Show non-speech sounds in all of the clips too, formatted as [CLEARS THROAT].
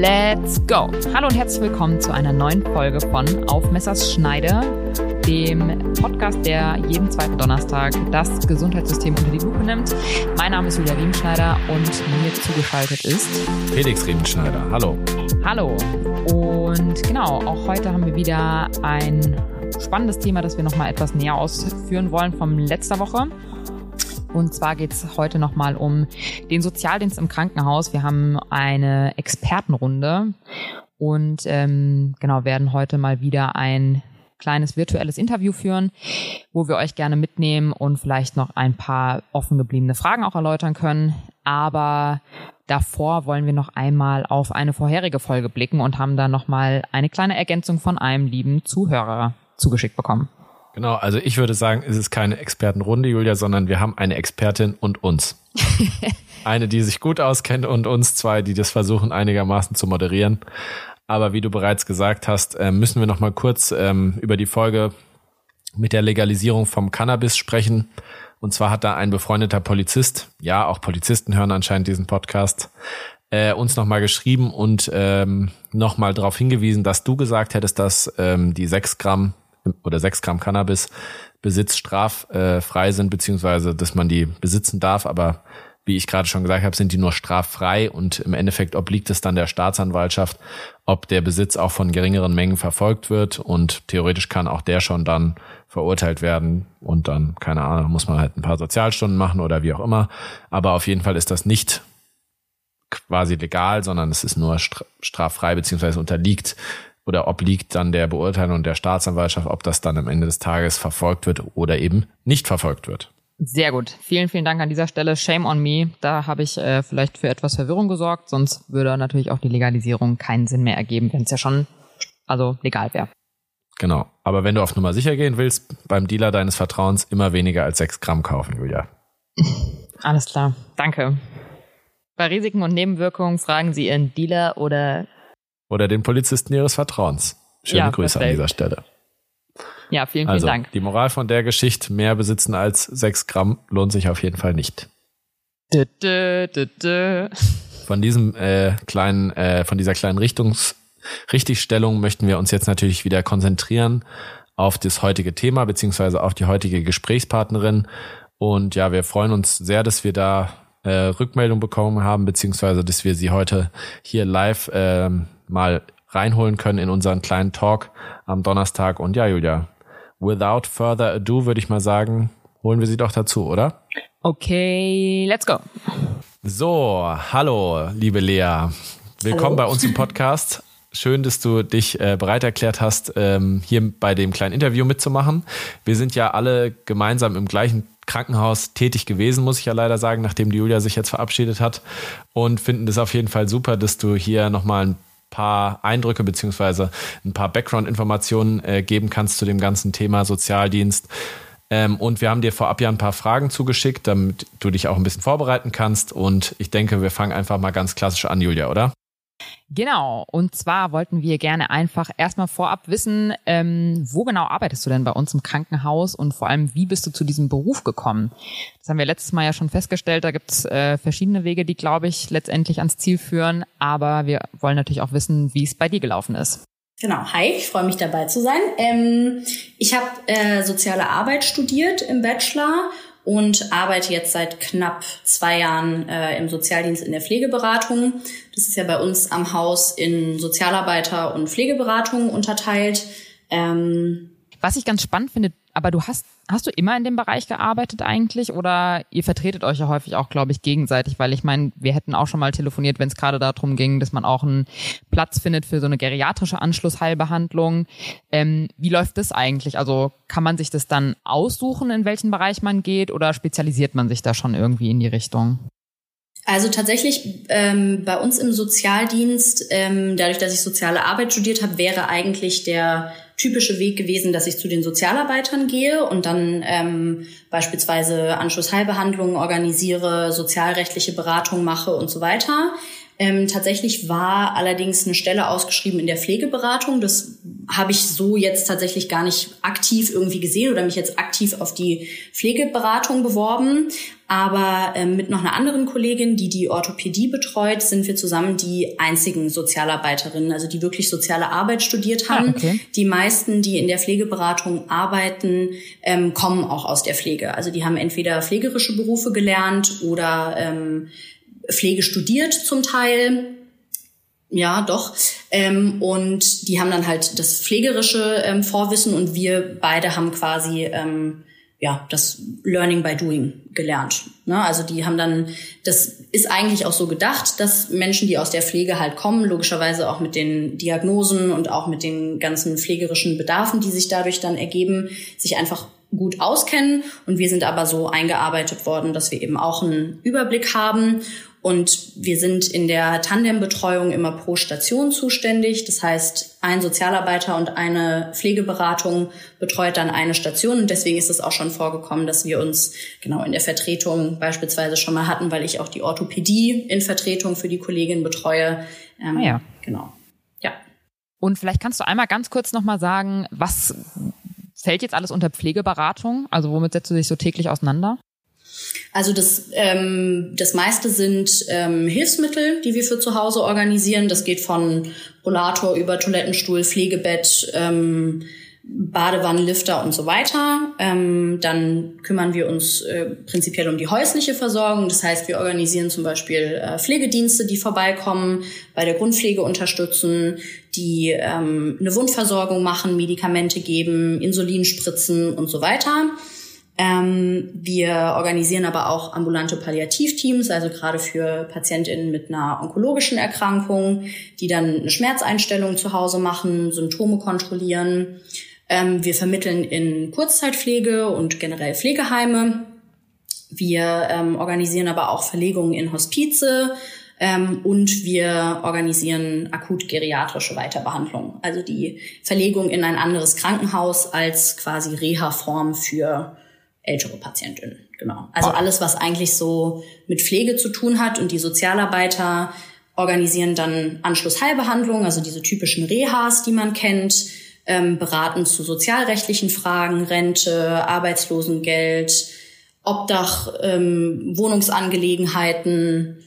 Let's go! Hallo und herzlich willkommen zu einer neuen Folge von Auf Messers Schneide, dem Podcast, der jeden zweiten Donnerstag das Gesundheitssystem unter die Lupe nimmt. Mein Name ist Julia Riemenschneider und mir zugeschaltet ist Felix Riemenschneider. Hallo. Hallo. Und genau, auch heute haben wir wieder ein spannendes Thema, das wir nochmal etwas näher ausführen wollen vom letzter Woche. Und zwar geht es heute nochmal um den Sozialdienst im Krankenhaus. Wir haben eine Expertenrunde und ähm, genau werden heute mal wieder ein kleines virtuelles Interview führen, wo wir euch gerne mitnehmen und vielleicht noch ein paar offen gebliebene Fragen auch erläutern können. Aber davor wollen wir noch einmal auf eine vorherige Folge blicken und haben da nochmal eine kleine Ergänzung von einem lieben Zuhörer zugeschickt bekommen. Genau, also ich würde sagen, es ist keine Expertenrunde, Julia, sondern wir haben eine Expertin und uns. [LAUGHS] eine, die sich gut auskennt und uns zwei, die das versuchen einigermaßen zu moderieren. Aber wie du bereits gesagt hast, äh, müssen wir noch mal kurz ähm, über die Folge mit der Legalisierung vom Cannabis sprechen. Und zwar hat da ein befreundeter Polizist, ja, auch Polizisten hören anscheinend diesen Podcast, äh, uns nochmal geschrieben und ähm, nochmal darauf hingewiesen, dass du gesagt hättest, dass ähm, die sechs Gramm oder sechs Gramm Cannabis Besitz straffrei äh, sind, beziehungsweise dass man die besitzen darf, aber wie ich gerade schon gesagt habe, sind die nur straffrei. Und im Endeffekt obliegt es dann der Staatsanwaltschaft, ob der Besitz auch von geringeren Mengen verfolgt wird. Und theoretisch kann auch der schon dann verurteilt werden. Und dann, keine Ahnung, muss man halt ein paar Sozialstunden machen oder wie auch immer. Aber auf jeden Fall ist das nicht quasi legal, sondern es ist nur straffrei beziehungsweise unterliegt oder obliegt dann der Beurteilung der Staatsanwaltschaft, ob das dann am Ende des Tages verfolgt wird oder eben nicht verfolgt wird. Sehr gut. Vielen, vielen Dank an dieser Stelle. Shame on me. Da habe ich äh, vielleicht für etwas Verwirrung gesorgt. Sonst würde natürlich auch die Legalisierung keinen Sinn mehr ergeben, wenn es ja schon also legal wäre. Genau. Aber wenn du auf Nummer sicher gehen willst, beim Dealer deines Vertrauens immer weniger als sechs Gramm kaufen, Julia. [LAUGHS] Alles klar. Danke. Bei Risiken und Nebenwirkungen fragen Sie Ihren Dealer oder oder den Polizisten ihres Vertrauens. Schöne ja, Grüße perfekt. an dieser Stelle. Ja, vielen, vielen also, Dank. Die Moral von der Geschichte, mehr besitzen als sechs Gramm, lohnt sich auf jeden Fall nicht. Dö, dö, dö, von diesem äh, kleinen, äh, von dieser kleinen Richtungs Richtigstellung möchten wir uns jetzt natürlich wieder konzentrieren auf das heutige Thema beziehungsweise auf die heutige Gesprächspartnerin. Und ja, wir freuen uns sehr, dass wir da äh, Rückmeldung bekommen haben, beziehungsweise dass wir sie heute hier live äh, mal reinholen können in unseren kleinen Talk am Donnerstag. Und ja, Julia, without further ado würde ich mal sagen, holen wir sie doch dazu, oder? Okay, let's go. So, hallo, liebe Lea. Willkommen hallo. bei uns im Podcast. Schön, dass du dich äh, bereit erklärt hast, ähm, hier bei dem kleinen Interview mitzumachen. Wir sind ja alle gemeinsam im gleichen Krankenhaus tätig gewesen, muss ich ja leider sagen, nachdem die Julia sich jetzt verabschiedet hat. Und finden das auf jeden Fall super, dass du hier nochmal ein paar Eindrücke beziehungsweise ein paar Background-Informationen äh, geben kannst zu dem ganzen Thema Sozialdienst. Ähm, und wir haben dir vorab ja ein paar Fragen zugeschickt, damit du dich auch ein bisschen vorbereiten kannst. Und ich denke, wir fangen einfach mal ganz klassisch an, Julia, oder? Genau, und zwar wollten wir gerne einfach erstmal vorab wissen, ähm, wo genau arbeitest du denn bei uns im Krankenhaus und vor allem, wie bist du zu diesem Beruf gekommen? Das haben wir letztes Mal ja schon festgestellt, da gibt es äh, verschiedene Wege, die, glaube ich, letztendlich ans Ziel führen, aber wir wollen natürlich auch wissen, wie es bei dir gelaufen ist. Genau, hi, ich freue mich dabei zu sein. Ähm, ich habe äh, soziale Arbeit studiert im Bachelor und arbeite jetzt seit knapp zwei Jahren äh, im Sozialdienst in der Pflegeberatung. Das ist ja bei uns am Haus in Sozialarbeiter und Pflegeberatung unterteilt. Ähm, Was ich ganz spannend finde, aber du hast, hast du immer in dem Bereich gearbeitet eigentlich oder ihr vertretet euch ja häufig auch, glaube ich, gegenseitig, weil ich meine, wir hätten auch schon mal telefoniert, wenn es gerade darum ging, dass man auch einen Platz findet für so eine geriatrische Anschlussheilbehandlung. Ähm, wie läuft das eigentlich? Also kann man sich das dann aussuchen, in welchen Bereich man geht oder spezialisiert man sich da schon irgendwie in die Richtung? Also tatsächlich ähm, bei uns im Sozialdienst, ähm, dadurch, dass ich soziale Arbeit studiert habe, wäre eigentlich der typische Weg gewesen, dass ich zu den Sozialarbeitern gehe und dann ähm, beispielsweise Anschlussheilbehandlungen organisiere, sozialrechtliche Beratung mache und so weiter. Ähm, tatsächlich war allerdings eine Stelle ausgeschrieben in der Pflegeberatung. Das habe ich so jetzt tatsächlich gar nicht aktiv irgendwie gesehen oder mich jetzt aktiv auf die Pflegeberatung beworben. Aber ähm, mit noch einer anderen Kollegin, die die Orthopädie betreut, sind wir zusammen die einzigen Sozialarbeiterinnen, also die wirklich soziale Arbeit studiert ah, haben. Ah, okay. Die meisten, die in der Pflegeberatung arbeiten, ähm, kommen auch aus der Pflege. Also die haben entweder pflegerische Berufe gelernt oder ähm, Pflege studiert zum Teil ja, doch. Ähm, und die haben dann halt das pflegerische ähm, Vorwissen und wir beide haben quasi ähm, ja das Learning by Doing gelernt. Ne? Also die haben dann, das ist eigentlich auch so gedacht, dass Menschen, die aus der Pflege halt kommen, logischerweise auch mit den Diagnosen und auch mit den ganzen pflegerischen Bedarfen, die sich dadurch dann ergeben, sich einfach gut auskennen. Und wir sind aber so eingearbeitet worden, dass wir eben auch einen Überblick haben und wir sind in der Tandembetreuung immer pro Station zuständig. Das heißt, ein Sozialarbeiter und eine Pflegeberatung betreut dann eine Station. Und deswegen ist es auch schon vorgekommen, dass wir uns genau in der Vertretung beispielsweise schon mal hatten, weil ich auch die Orthopädie in Vertretung für die Kollegin betreue. Ähm, ah ja. Genau. Ja. Und vielleicht kannst du einmal ganz kurz nochmal sagen, was fällt jetzt alles unter Pflegeberatung? Also womit setzt du dich so täglich auseinander? Also das, ähm, das meiste sind ähm, Hilfsmittel, die wir für zu Hause organisieren. Das geht von Rollator über Toilettenstuhl, Pflegebett, ähm, Badewannenlifter und so weiter. Ähm, dann kümmern wir uns äh, prinzipiell um die häusliche Versorgung. Das heißt, wir organisieren zum Beispiel äh, Pflegedienste, die vorbeikommen, bei der Grundpflege unterstützen, die ähm, eine Wundversorgung machen, Medikamente geben, Insulin spritzen und so weiter. Ähm, wir organisieren aber auch ambulante Palliativteams, also gerade für PatientInnen mit einer onkologischen Erkrankung, die dann eine Schmerzeinstellung zu Hause machen, Symptome kontrollieren. Ähm, wir vermitteln in Kurzzeitpflege und generell Pflegeheime. Wir ähm, organisieren aber auch Verlegungen in Hospize, ähm, und wir organisieren akut geriatrische Weiterbehandlung, also die Verlegung in ein anderes Krankenhaus als quasi Reha-Form für ältere Patientinnen. Genau. Also ah. alles, was eigentlich so mit Pflege zu tun hat und die Sozialarbeiter organisieren dann Anschlussheilbehandlung, also diese typischen Rehas, die man kennt, ähm, beraten zu sozialrechtlichen Fragen, Rente, Arbeitslosengeld, Obdach, ähm, Wohnungsangelegenheiten,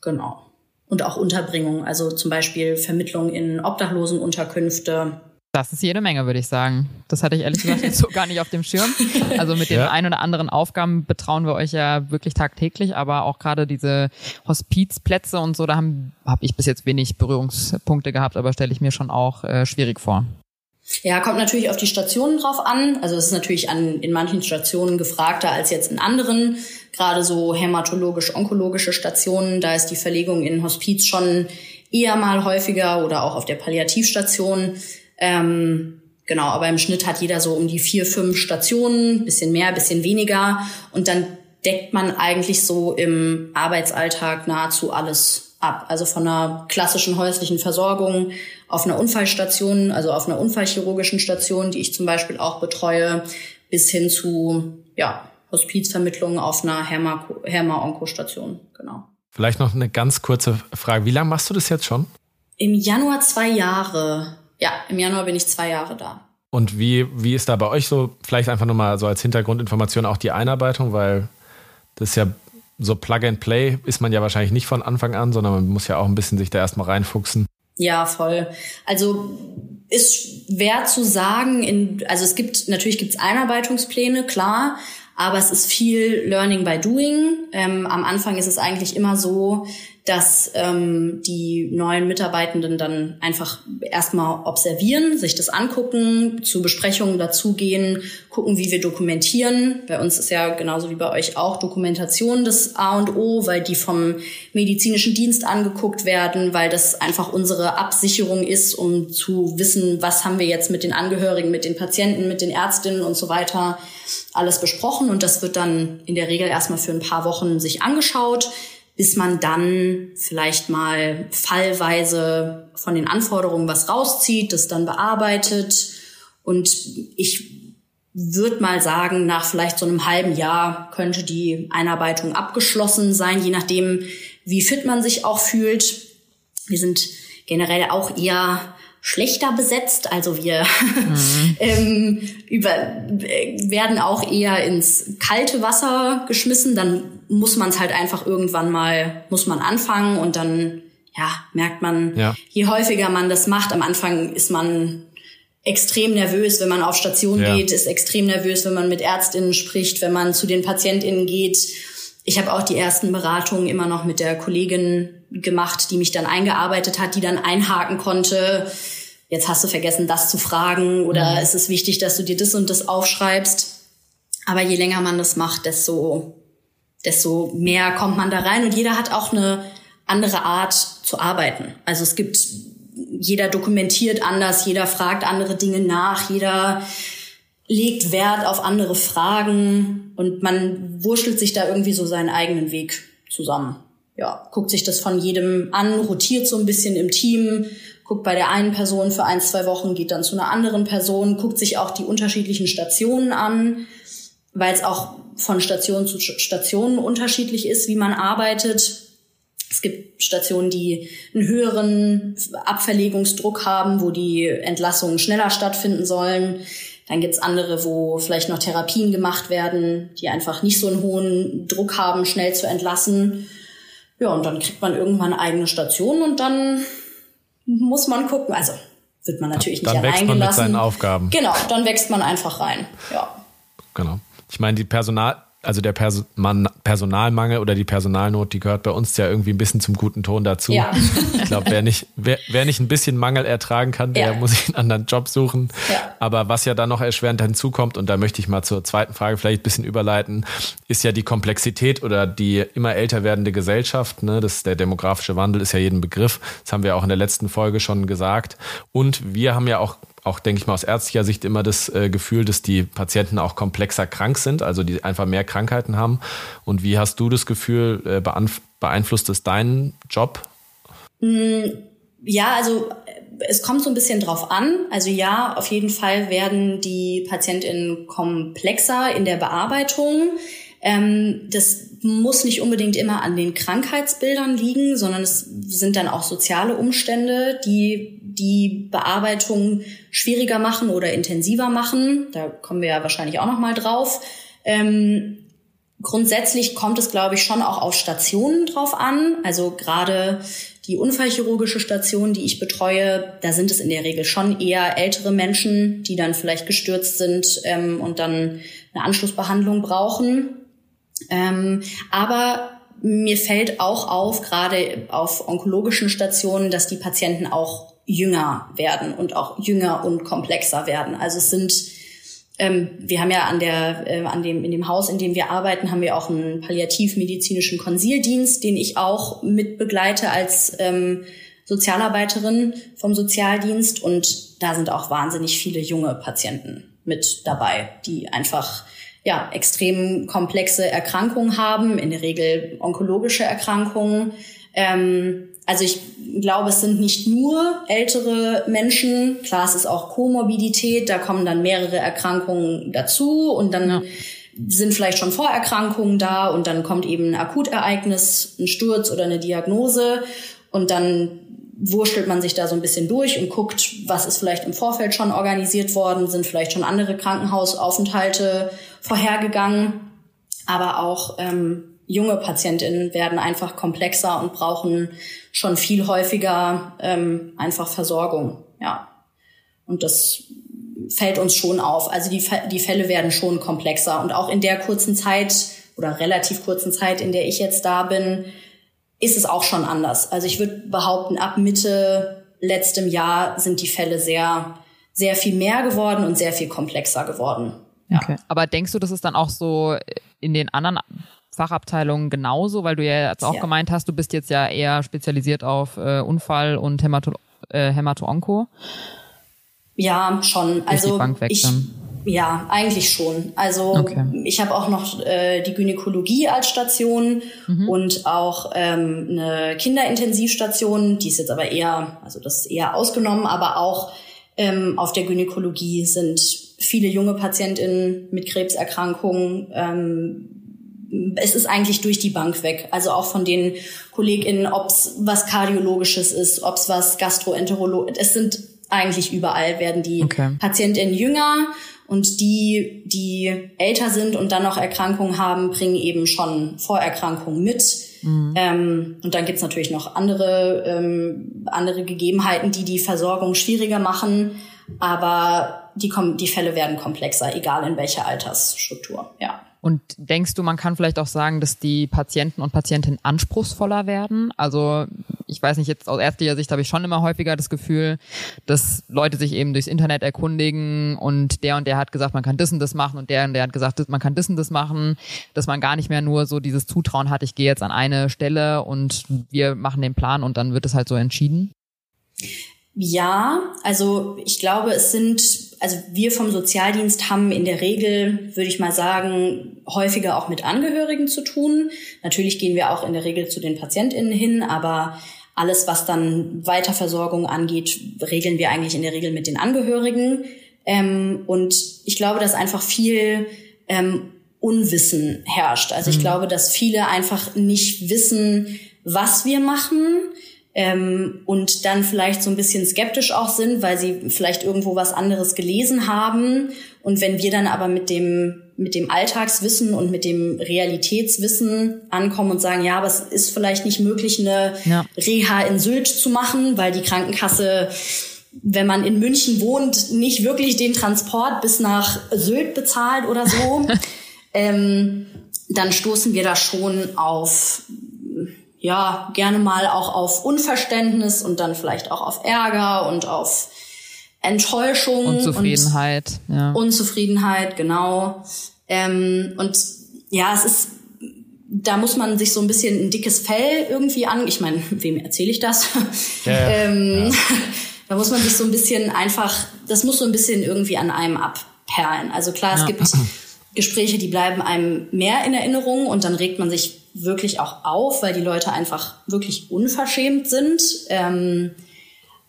genau. Und auch Unterbringung, also zum Beispiel Vermittlung in Obdachlosenunterkünfte. Das ist jede Menge, würde ich sagen. Das hatte ich ehrlich gesagt so gar nicht auf dem Schirm. Also mit den ja. ein oder anderen Aufgaben betrauen wir euch ja wirklich tagtäglich, aber auch gerade diese Hospizplätze und so, da habe hab ich bis jetzt wenig Berührungspunkte gehabt, aber stelle ich mir schon auch äh, schwierig vor. Ja, kommt natürlich auf die Stationen drauf an. Also es ist natürlich an, in manchen Stationen gefragter als jetzt in anderen. Gerade so hämatologisch-onkologische Stationen, da ist die Verlegung in Hospiz schon eher mal häufiger oder auch auf der Palliativstation. Ähm, genau, aber im Schnitt hat jeder so um die vier, fünf Stationen, bisschen mehr, bisschen weniger. Und dann deckt man eigentlich so im Arbeitsalltag nahezu alles ab. Also von einer klassischen häuslichen Versorgung auf einer Unfallstation, also auf einer unfallchirurgischen Station, die ich zum Beispiel auch betreue, bis hin zu ja, Hospizvermittlung auf einer Herma-Onko-Station. Genau. Vielleicht noch eine ganz kurze Frage. Wie lange machst du das jetzt schon? Im Januar zwei Jahre. Ja, im Januar bin ich zwei Jahre da. Und wie, wie ist da bei euch so, vielleicht einfach nur mal so als Hintergrundinformation auch die Einarbeitung, weil das ist ja so Plug and Play ist man ja wahrscheinlich nicht von Anfang an, sondern man muss ja auch ein bisschen sich da erstmal reinfuchsen. Ja, voll. Also ist schwer zu sagen, in, also es gibt, natürlich gibt es Einarbeitungspläne, klar, aber es ist viel Learning by Doing. Ähm, am Anfang ist es eigentlich immer so, dass ähm, die neuen Mitarbeitenden dann einfach erstmal observieren, sich das angucken, zu Besprechungen dazugehen, gucken, wie wir dokumentieren. Bei uns ist ja genauso wie bei euch auch Dokumentation das A und O, weil die vom medizinischen Dienst angeguckt werden, weil das einfach unsere Absicherung ist, um zu wissen, was haben wir jetzt mit den Angehörigen, mit den Patienten, mit den Ärztinnen und so weiter alles besprochen. Und das wird dann in der Regel erstmal für ein paar Wochen sich angeschaut bis man dann vielleicht mal fallweise von den Anforderungen was rauszieht, das dann bearbeitet. Und ich würde mal sagen, nach vielleicht so einem halben Jahr könnte die Einarbeitung abgeschlossen sein, je nachdem, wie fit man sich auch fühlt. Wir sind generell auch eher schlechter besetzt. Also wir mhm. [LAUGHS] ähm, über, äh, werden auch eher ins kalte Wasser geschmissen. Dann muss man es halt einfach irgendwann mal, muss man anfangen und dann ja, merkt man, ja. je häufiger man das macht, am Anfang ist man extrem nervös, wenn man auf Station ja. geht, ist extrem nervös, wenn man mit Ärztinnen spricht, wenn man zu den Patientinnen geht. Ich habe auch die ersten Beratungen immer noch mit der Kollegin gemacht, die mich dann eingearbeitet hat, die dann einhaken konnte. Jetzt hast du vergessen, das zu fragen oder mhm. ist es wichtig, dass du dir das und das aufschreibst. Aber je länger man das macht, desto, desto mehr kommt man da rein und jeder hat auch eine andere Art zu arbeiten. Also es gibt jeder dokumentiert anders, jeder fragt andere Dinge nach, jeder legt Wert auf andere Fragen und man wurschtelt sich da irgendwie so seinen eigenen Weg zusammen. Ja, guckt sich das von jedem an, rotiert so ein bisschen im Team, guckt bei der einen Person für ein, zwei Wochen, geht dann zu einer anderen Person, guckt sich auch die unterschiedlichen Stationen an, weil es auch von Station zu Station unterschiedlich ist, wie man arbeitet. Es gibt Stationen, die einen höheren Abverlegungsdruck haben, wo die Entlassungen schneller stattfinden sollen. Dann gibt's andere, wo vielleicht noch Therapien gemacht werden, die einfach nicht so einen hohen Druck haben, schnell zu entlassen. Ja, und dann kriegt man irgendwann eigene Station und dann muss man gucken. Also wird man natürlich dann nicht wächst allein man gelassen. mit seinen Aufgaben. Genau, dann wächst man einfach rein. Ja. Genau. Ich meine, die Personal, also der Pers Man Personalmangel oder die Personalnot, die gehört bei uns ja irgendwie ein bisschen zum guten Ton dazu. Ja. Ich glaube, wer nicht, wer, wer nicht ein bisschen Mangel ertragen kann, der ja. muss sich einen anderen Job suchen. Ja. Aber was ja dann noch erschwerend hinzukommt, und da möchte ich mal zur zweiten Frage vielleicht ein bisschen überleiten, ist ja die Komplexität oder die immer älter werdende Gesellschaft. Ne? Das, der demografische Wandel ist ja jeden Begriff. Das haben wir auch in der letzten Folge schon gesagt. Und wir haben ja auch auch, denke ich mal, aus ärztlicher Sicht immer das äh, Gefühl, dass die Patienten auch komplexer krank sind, also die einfach mehr Krankheiten haben. Und wie hast du das Gefühl, äh, beeinflusst es deinen Job? Mm, ja, also äh, es kommt so ein bisschen drauf an. Also ja, auf jeden Fall werden die PatientInnen komplexer in der Bearbeitung. Ähm, das muss nicht unbedingt immer an den Krankheitsbildern liegen, sondern es sind dann auch soziale Umstände, die die Bearbeitung schwieriger machen oder intensiver machen. Da kommen wir ja wahrscheinlich auch noch mal drauf. Ähm, grundsätzlich kommt es, glaube ich, schon auch auf Stationen drauf an. Also gerade die unfallchirurgische Station, die ich betreue, da sind es in der Regel schon eher ältere Menschen, die dann vielleicht gestürzt sind ähm, und dann eine Anschlussbehandlung brauchen. Ähm, aber mir fällt auch auf, gerade auf onkologischen Stationen, dass die Patienten auch jünger werden und auch jünger und komplexer werden. Also es sind ähm, wir haben ja an der äh, an dem in dem Haus, in dem wir arbeiten, haben wir auch einen palliativmedizinischen Konsildienst, den ich auch mit begleite als ähm, Sozialarbeiterin vom Sozialdienst und da sind auch wahnsinnig viele junge Patienten mit dabei, die einfach ja extrem komplexe Erkrankungen haben, in der Regel onkologische Erkrankungen. Ähm, also ich glaube, es sind nicht nur ältere Menschen. Klar, es ist auch Komorbidität. Da kommen dann mehrere Erkrankungen dazu und dann ja. sind vielleicht schon Vorerkrankungen da und dann kommt eben ein Akutereignis, ein Sturz oder eine Diagnose und dann wurschtelt man sich da so ein bisschen durch und guckt, was ist vielleicht im Vorfeld schon organisiert worden, sind vielleicht schon andere Krankenhausaufenthalte vorhergegangen, aber auch ähm, junge Patientinnen werden einfach komplexer und brauchen schon viel häufiger ähm, einfach Versorgung. Ja. Und das fällt uns schon auf. Also die, die Fälle werden schon komplexer. Und auch in der kurzen Zeit oder relativ kurzen Zeit, in der ich jetzt da bin, ist es auch schon anders. Also ich würde behaupten, ab Mitte letztem Jahr sind die Fälle sehr, sehr viel mehr geworden und sehr viel komplexer geworden. Ja. Okay. Aber denkst du, das ist dann auch so in den anderen Fachabteilungen genauso, weil du ja jetzt auch ja. gemeint hast, du bist jetzt ja eher spezialisiert auf äh, Unfall und Hämato, äh, Hämato-Onko. Ja, schon. Also ich, ja, eigentlich schon. Also okay. ich habe auch noch äh, die Gynäkologie als Station mhm. und auch ähm, eine Kinderintensivstation, die ist jetzt aber eher, also das ist eher ausgenommen, aber auch ähm, auf der Gynäkologie sind viele junge Patientinnen mit Krebserkrankungen. Ähm, es ist eigentlich durch die Bank weg. Also auch von den KollegInnen, ob es was Kardiologisches ist, ob es was Gastroenterologisches, es sind eigentlich überall werden die okay. PatientInnen jünger und die, die älter sind und dann noch Erkrankungen haben, bringen eben schon Vorerkrankungen mit. Mhm. Ähm, und dann gibt's natürlich noch andere, ähm, andere Gegebenheiten, die die Versorgung schwieriger machen. Aber die, die Fälle werden komplexer, egal in welcher Altersstruktur. Ja. Und denkst du, man kann vielleicht auch sagen, dass die Patienten und Patientinnen anspruchsvoller werden? Also ich weiß nicht, jetzt aus ärztlicher Sicht habe ich schon immer häufiger das Gefühl, dass Leute sich eben durchs Internet erkundigen und der und der hat gesagt, man kann das und das machen und der und der hat gesagt, man kann das und das machen, dass man gar nicht mehr nur so dieses Zutrauen hat, ich gehe jetzt an eine Stelle und wir machen den Plan und dann wird es halt so entschieden? Ja, also ich glaube, es sind, also wir vom Sozialdienst haben in der Regel, würde ich mal sagen, häufiger auch mit Angehörigen zu tun. Natürlich gehen wir auch in der Regel zu den PatientInnen hin, aber alles, was dann Weiterversorgung angeht, regeln wir eigentlich in der Regel mit den Angehörigen. Ähm, und ich glaube, dass einfach viel ähm, Unwissen herrscht. Also ich mhm. glaube, dass viele einfach nicht wissen, was wir machen ähm, und dann vielleicht so ein bisschen skeptisch auch sind, weil sie vielleicht irgendwo was anderes gelesen haben. Und wenn wir dann aber mit dem mit dem Alltagswissen und mit dem Realitätswissen ankommen und sagen, ja, aber es ist vielleicht nicht möglich, eine ja. Reha in Sylt zu machen, weil die Krankenkasse, wenn man in München wohnt, nicht wirklich den Transport bis nach Sylt bezahlt oder so, [LAUGHS] ähm, dann stoßen wir da schon auf ja, gerne mal auch auf Unverständnis und dann vielleicht auch auf Ärger und auf Enttäuschung. Unzufriedenheit. Und ja. Unzufriedenheit, genau. Ähm, und ja, es ist, da muss man sich so ein bisschen ein dickes Fell irgendwie an. Ich meine, [LAUGHS] wem erzähle ich das? Ja, [LAUGHS] ähm, ja. [LAUGHS] Da muss man sich so ein bisschen einfach, das muss so ein bisschen irgendwie an einem abperlen. Also klar, es gibt [CLEARS THROAT] Gespräche, die bleiben einem mehr in Erinnerung und dann regt man sich wirklich auch auf, weil die Leute einfach wirklich unverschämt sind. Ähm,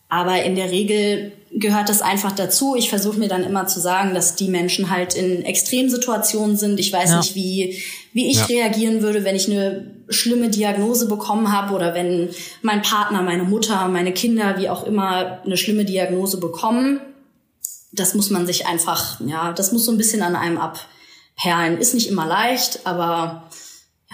aber in der Regel gehört das einfach dazu. Ich versuche mir dann immer zu sagen, dass die Menschen halt in Extremsituationen sind. Ich weiß ja. nicht, wie, wie ich ja. reagieren würde, wenn ich eine schlimme Diagnose bekommen habe oder wenn mein Partner, meine Mutter, meine Kinder, wie auch immer, eine schlimme Diagnose bekommen. Das muss man sich einfach, ja, das muss so ein bisschen an einem abperlen. Ist nicht immer leicht, aber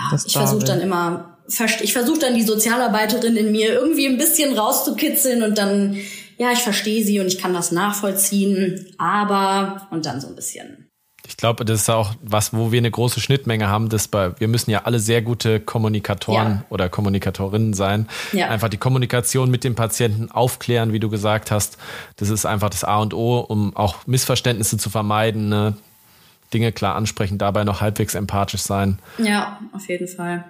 ja, das ich versuche dann immer, ich versuche dann die Sozialarbeiterin in mir irgendwie ein bisschen rauszukitzeln und dann, ja, ich verstehe sie und ich kann das nachvollziehen, aber und dann so ein bisschen. Ich glaube, das ist auch was, wo wir eine große Schnittmenge haben. Das bei, wir müssen ja alle sehr gute Kommunikatoren ja. oder Kommunikatorinnen sein. Ja. Einfach die Kommunikation mit dem Patienten aufklären, wie du gesagt hast. Das ist einfach das A und O, um auch Missverständnisse zu vermeiden. Ne? Dinge klar ansprechen, dabei noch halbwegs empathisch sein. Ja, auf jeden Fall.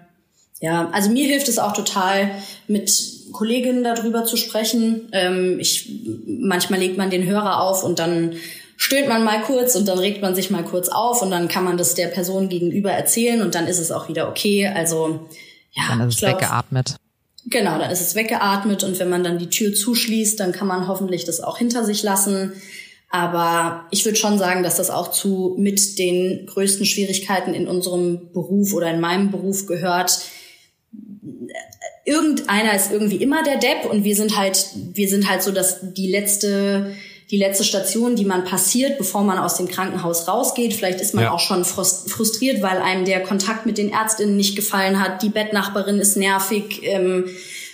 Ja, also mir hilft es auch total, mit Kolleginnen darüber zu sprechen. Ähm, ich, manchmal legt man den Hörer auf und dann stöhnt man mal kurz und dann regt man sich mal kurz auf und dann kann man das der Person gegenüber erzählen und dann ist es auch wieder okay. Also ja, dann ist es glaub, weggeatmet. Genau, dann ist es weggeatmet und wenn man dann die Tür zuschließt, dann kann man hoffentlich das auch hinter sich lassen. Aber ich würde schon sagen, dass das auch zu mit den größten Schwierigkeiten in unserem Beruf oder in meinem Beruf gehört. Irgendeiner ist irgendwie immer der Depp und wir sind halt, wir sind halt so, dass die letzte, die letzte Station, die man passiert, bevor man aus dem Krankenhaus rausgeht. Vielleicht ist man ja. auch schon frustriert, weil einem der Kontakt mit den Ärztinnen nicht gefallen hat. Die Bettnachbarin ist nervig. Ähm,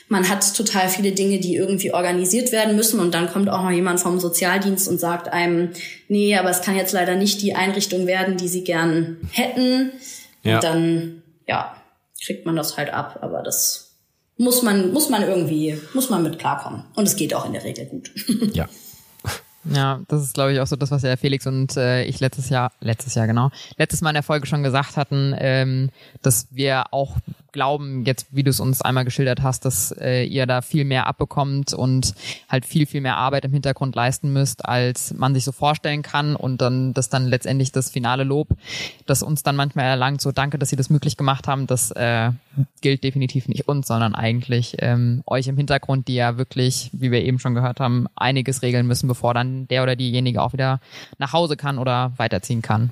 man hat total viele Dinge, die irgendwie organisiert werden müssen und dann kommt auch noch jemand vom Sozialdienst und sagt einem, nee, aber es kann jetzt leider nicht die Einrichtung werden, die sie gern hätten. Ja. Und dann, ja, kriegt man das halt ab, aber das muss man, muss man irgendwie, muss man mit klarkommen. Und es geht auch in der Regel gut. [LAUGHS] Ja. Ja, das ist, glaube ich, auch so das, was ja Felix und äh, ich letztes Jahr, letztes Jahr genau, letztes Mal in der Folge schon gesagt hatten, ähm, dass wir auch glauben, jetzt wie du es uns einmal geschildert hast, dass äh, ihr da viel mehr abbekommt und halt viel, viel mehr Arbeit im Hintergrund leisten müsst, als man sich so vorstellen kann und dann das dann letztendlich das finale Lob, das uns dann manchmal erlangt, so danke, dass Sie das möglich gemacht haben, das äh, gilt definitiv nicht uns, sondern eigentlich ähm, euch im Hintergrund, die ja wirklich, wie wir eben schon gehört haben, einiges regeln müssen, bevor dann der oder diejenige auch wieder nach Hause kann oder weiterziehen kann.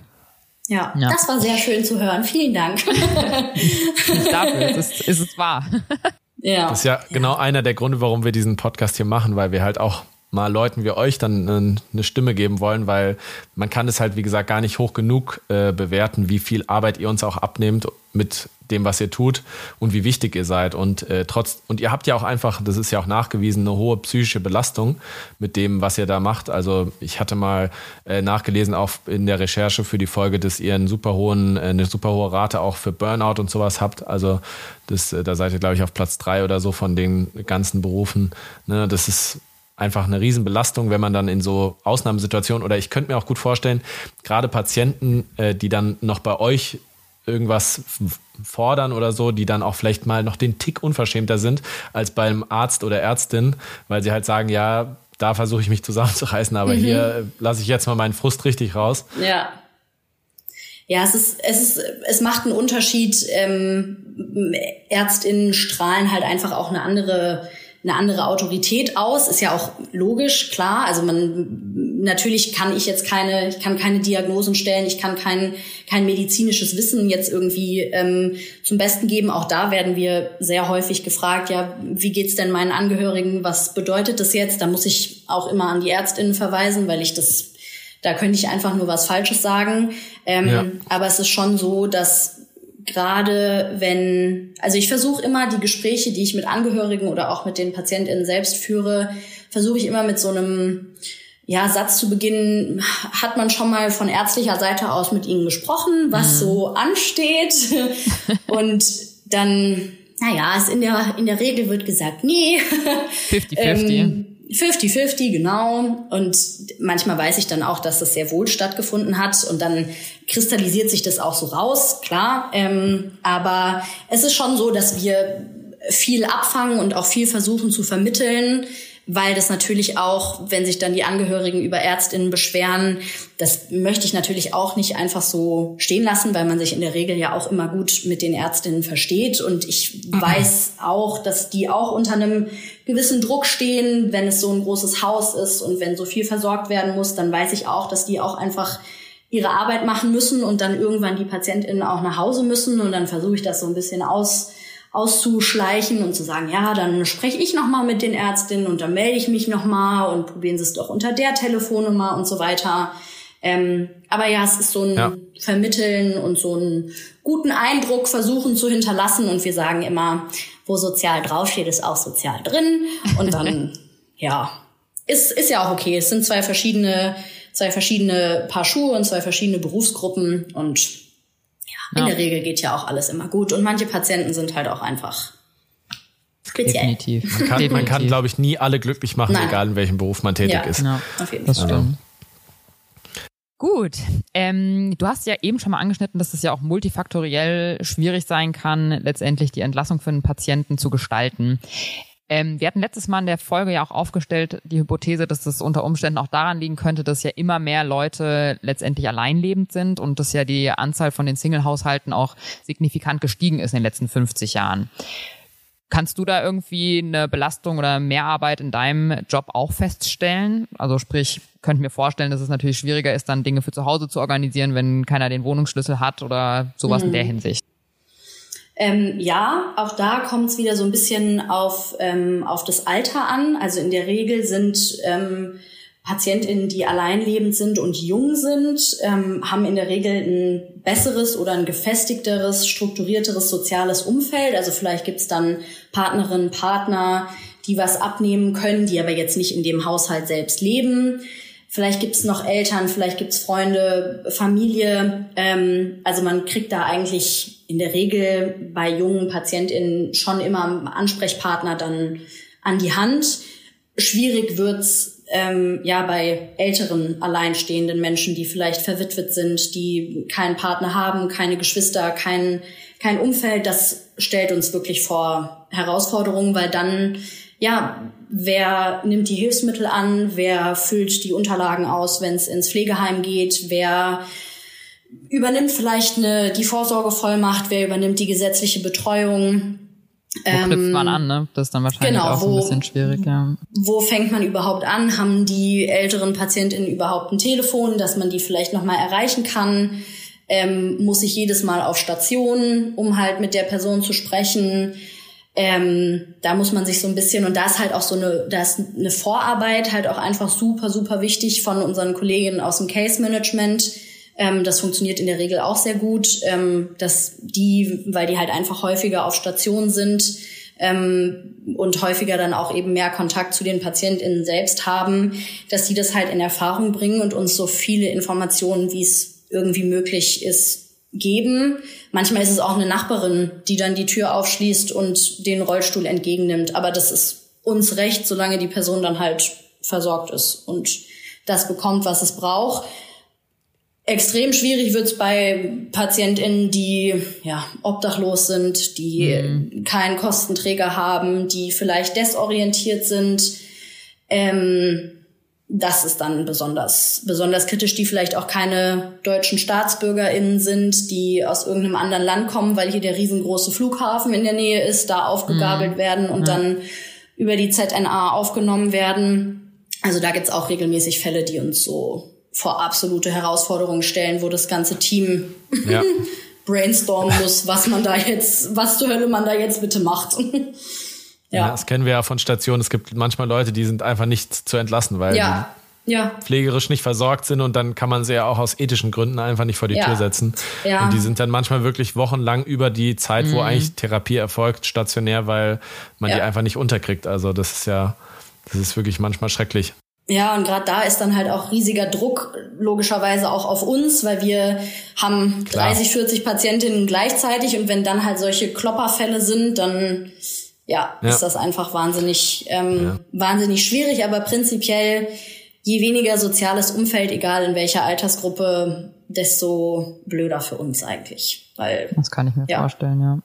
Ja, ja, das war sehr schön zu hören. Vielen Dank. [LAUGHS] Dafür ist es, ist es wahr. Ja. Das ist ja genau einer der Gründe, warum wir diesen Podcast hier machen, weil wir halt auch mal Leuten wie euch dann äh, eine Stimme geben wollen, weil man kann es halt, wie gesagt, gar nicht hoch genug äh, bewerten, wie viel Arbeit ihr uns auch abnehmt mit dem, was ihr tut und wie wichtig ihr seid. Und äh, trotz, und ihr habt ja auch einfach, das ist ja auch nachgewiesen, eine hohe psychische Belastung mit dem, was ihr da macht. Also ich hatte mal äh, nachgelesen, auch in der Recherche für die Folge, dass ihr einen super hohen, äh, eine super hohe Rate auch für Burnout und sowas habt. Also das, äh, da seid ihr, glaube ich, auf Platz drei oder so von den ganzen Berufen. Ne, das ist einfach eine Riesenbelastung, wenn man dann in so Ausnahmesituationen oder ich könnte mir auch gut vorstellen, gerade Patienten, äh, die dann noch bei euch irgendwas fordern oder so, die dann auch vielleicht mal noch den Tick unverschämter sind als beim Arzt oder Ärztin, weil sie halt sagen, ja, da versuche ich mich zusammenzureißen, aber mhm. hier lasse ich jetzt mal meinen Frust richtig raus. Ja. Ja, es ist, es ist, es macht einen Unterschied. Ähm, Ärztinnen strahlen halt einfach auch eine andere eine andere Autorität aus, ist ja auch logisch, klar. Also man natürlich kann ich jetzt keine, ich kann keine Diagnosen stellen, ich kann kein kein medizinisches Wissen jetzt irgendwie ähm, zum Besten geben. Auch da werden wir sehr häufig gefragt, ja, wie geht's denn meinen Angehörigen? Was bedeutet das jetzt? Da muss ich auch immer an die Ärztinnen verweisen, weil ich das da könnte ich einfach nur was Falsches sagen. Ähm, ja. Aber es ist schon so, dass gerade wenn, also ich versuche immer die Gespräche, die ich mit Angehörigen oder auch mit den PatientInnen selbst führe, versuche ich immer mit so einem ja, Satz zu beginnen, hat man schon mal von ärztlicher Seite aus mit ihnen gesprochen, was mhm. so ansteht. [LAUGHS] Und dann, naja, ist in der, in der Regel wird gesagt, nee. 50-50. ähm, 50-50, genau. Und manchmal weiß ich dann auch, dass das sehr wohl stattgefunden hat. Und dann kristallisiert sich das auch so raus, klar. Ähm, aber es ist schon so, dass wir viel abfangen und auch viel versuchen zu vermitteln weil das natürlich auch, wenn sich dann die Angehörigen über Ärztinnen beschweren, das möchte ich natürlich auch nicht einfach so stehen lassen, weil man sich in der Regel ja auch immer gut mit den Ärztinnen versteht. Und ich mhm. weiß auch, dass die auch unter einem gewissen Druck stehen, wenn es so ein großes Haus ist und wenn so viel versorgt werden muss, dann weiß ich auch, dass die auch einfach ihre Arbeit machen müssen und dann irgendwann die PatientInnen auch nach Hause müssen. Und dann versuche ich das so ein bisschen aus auszuschleichen und zu sagen, ja, dann spreche ich noch mal mit den Ärztinnen und dann melde ich mich noch mal und probieren Sie es doch unter der Telefonnummer und so weiter. Ähm, aber ja, es ist so ein ja. Vermitteln und so einen guten Eindruck versuchen zu hinterlassen und wir sagen immer, wo sozial draufsteht, ist auch sozial drin und dann, [LAUGHS] ja, ist, ist ja auch okay. Es sind zwei verschiedene, zwei verschiedene Paar Schuhe und zwei verschiedene Berufsgruppen und ja. In der Regel geht ja auch alles immer gut und manche Patienten sind halt auch einfach speziell. Definitiv. Man kann, man kann glaube ich, nie alle glücklich machen, Nein. egal in welchem Beruf man tätig ja. ist. Ja, auf jeden Fall. Also. Gut, ähm, du hast ja eben schon mal angeschnitten, dass es ja auch multifaktoriell schwierig sein kann, letztendlich die Entlassung für einen Patienten zu gestalten. Ähm, wir hatten letztes Mal in der Folge ja auch aufgestellt, die Hypothese, dass es unter Umständen auch daran liegen könnte, dass ja immer mehr Leute letztendlich alleinlebend sind und dass ja die Anzahl von den Single-Haushalten auch signifikant gestiegen ist in den letzten 50 Jahren. Kannst du da irgendwie eine Belastung oder Mehrarbeit in deinem Job auch feststellen? Also sprich, könnte mir vorstellen, dass es natürlich schwieriger ist, dann Dinge für zu Hause zu organisieren, wenn keiner den Wohnungsschlüssel hat oder sowas mhm. in der Hinsicht. Ähm, ja, auch da kommt es wieder so ein bisschen auf, ähm, auf das Alter an. Also in der Regel sind ähm, PatientInnen, die alleinlebend sind und jung sind, ähm, haben in der Regel ein besseres oder ein gefestigteres, strukturierteres soziales Umfeld. Also vielleicht gibt's dann Partnerinnen, Partner, die was abnehmen können, die aber jetzt nicht in dem Haushalt selbst leben. Vielleicht gibt's noch Eltern, vielleicht gibt's Freunde, Familie. Ähm, also man kriegt da eigentlich in der Regel bei jungen PatientInnen schon immer einen Ansprechpartner dann an die Hand. Schwierig wird's ähm, ja bei älteren alleinstehenden Menschen, die vielleicht verwitwet sind, die keinen Partner haben, keine Geschwister, kein, kein Umfeld. Das stellt uns wirklich vor Herausforderungen, weil dann ja, wer nimmt die Hilfsmittel an, wer füllt die Unterlagen aus, wenn es ins Pflegeheim geht, wer übernimmt vielleicht eine, die Vorsorgevollmacht, wer übernimmt die gesetzliche Betreuung. Wo ähm, knüpft man an, ne? Das ist dann wahrscheinlich genau, auch wo, ein bisschen schwierig, ja. Wo fängt man überhaupt an? Haben die älteren PatientInnen überhaupt ein Telefon, dass man die vielleicht nochmal erreichen kann? Ähm, muss ich jedes Mal auf Station, um halt mit der Person zu sprechen? Ähm, da muss man sich so ein bisschen, und da ist halt auch so eine, da ist eine Vorarbeit halt auch einfach super, super wichtig von unseren Kolleginnen aus dem Case Management. Ähm, das funktioniert in der Regel auch sehr gut, ähm, dass die, weil die halt einfach häufiger auf Station sind, ähm, und häufiger dann auch eben mehr Kontakt zu den PatientInnen selbst haben, dass die das halt in Erfahrung bringen und uns so viele Informationen, wie es irgendwie möglich ist, geben. Manchmal ist es auch eine Nachbarin, die dann die Tür aufschließt und den Rollstuhl entgegennimmt. Aber das ist uns recht, solange die Person dann halt versorgt ist und das bekommt, was es braucht. Extrem schwierig wird es bei PatientInnen, die ja, obdachlos sind, die mhm. keinen Kostenträger haben, die vielleicht desorientiert sind. Ähm, das ist dann besonders, besonders kritisch, die vielleicht auch keine deutschen StaatsbürgerInnen sind, die aus irgendeinem anderen Land kommen, weil hier der riesengroße Flughafen in der Nähe ist, da aufgegabelt mhm. werden und ja. dann über die ZNA aufgenommen werden. Also da gibt's auch regelmäßig Fälle, die uns so vor absolute Herausforderungen stellen, wo das ganze Team ja. [LAUGHS] brainstormen muss, was man da jetzt, was zur Hölle man da jetzt bitte macht. [LAUGHS] Ja. Das kennen wir ja von Stationen. Es gibt manchmal Leute, die sind einfach nicht zu entlassen, weil ja. die ja. pflegerisch nicht versorgt sind und dann kann man sie ja auch aus ethischen Gründen einfach nicht vor die ja. Tür setzen. Ja. Und die sind dann manchmal wirklich wochenlang über die Zeit, wo mhm. eigentlich Therapie erfolgt, stationär, weil man die einfach nicht unterkriegt. Also das ist ja, das ist wirklich manchmal schrecklich. Ja, und gerade da ist dann halt auch riesiger Druck logischerweise auch auf uns, weil wir haben Klar. 30, 40 Patientinnen gleichzeitig und wenn dann halt solche Klopperfälle sind, dann ja, ja. ist das einfach wahnsinnig, ähm, ja. wahnsinnig schwierig, aber prinzipiell je weniger soziales Umfeld, egal in welcher Altersgruppe, desto blöder für uns eigentlich. Weil, das kann ich mir ja. vorstellen, ja.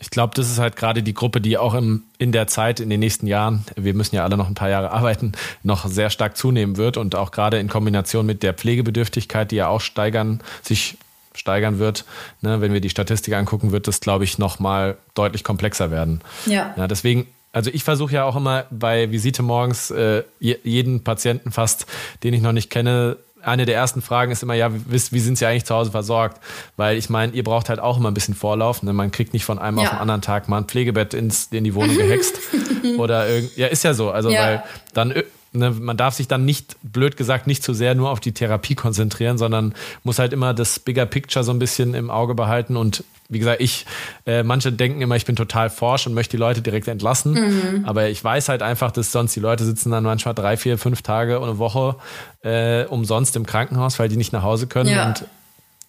Ich glaube, das ist halt gerade die Gruppe, die auch im, in der Zeit, in den nächsten Jahren, wir müssen ja alle noch ein paar Jahre arbeiten, noch sehr stark zunehmen wird und auch gerade in Kombination mit der Pflegebedürftigkeit, die ja auch steigern, sich steigern wird. Ne, wenn wir die Statistik angucken, wird das, glaube ich, nochmal deutlich komplexer werden. Ja. ja deswegen, also ich versuche ja auch immer bei Visite morgens äh, jeden Patienten fast, den ich noch nicht kenne, eine der ersten Fragen ist immer, ja, wisst, wie sind Sie eigentlich zu Hause versorgt? Weil ich meine, ihr braucht halt auch immer ein bisschen Vorlauf. Ne? Man kriegt nicht von einem ja. auf den anderen Tag mal ein Pflegebett ins, in die Wohnung gehext. [LAUGHS] Oder irgend, ja, ist ja so. Also, ja. weil dann ne, man darf sich dann nicht, blöd gesagt, nicht zu sehr nur auf die Therapie konzentrieren, sondern muss halt immer das Bigger Picture so ein bisschen im Auge behalten. Und wie gesagt, ich, äh, manche denken immer, ich bin total forsch und möchte die Leute direkt entlassen. Mhm. Aber ich weiß halt einfach, dass sonst die Leute sitzen dann manchmal drei, vier, fünf Tage und eine Woche äh, umsonst im Krankenhaus, weil die nicht nach Hause können. Ja. Und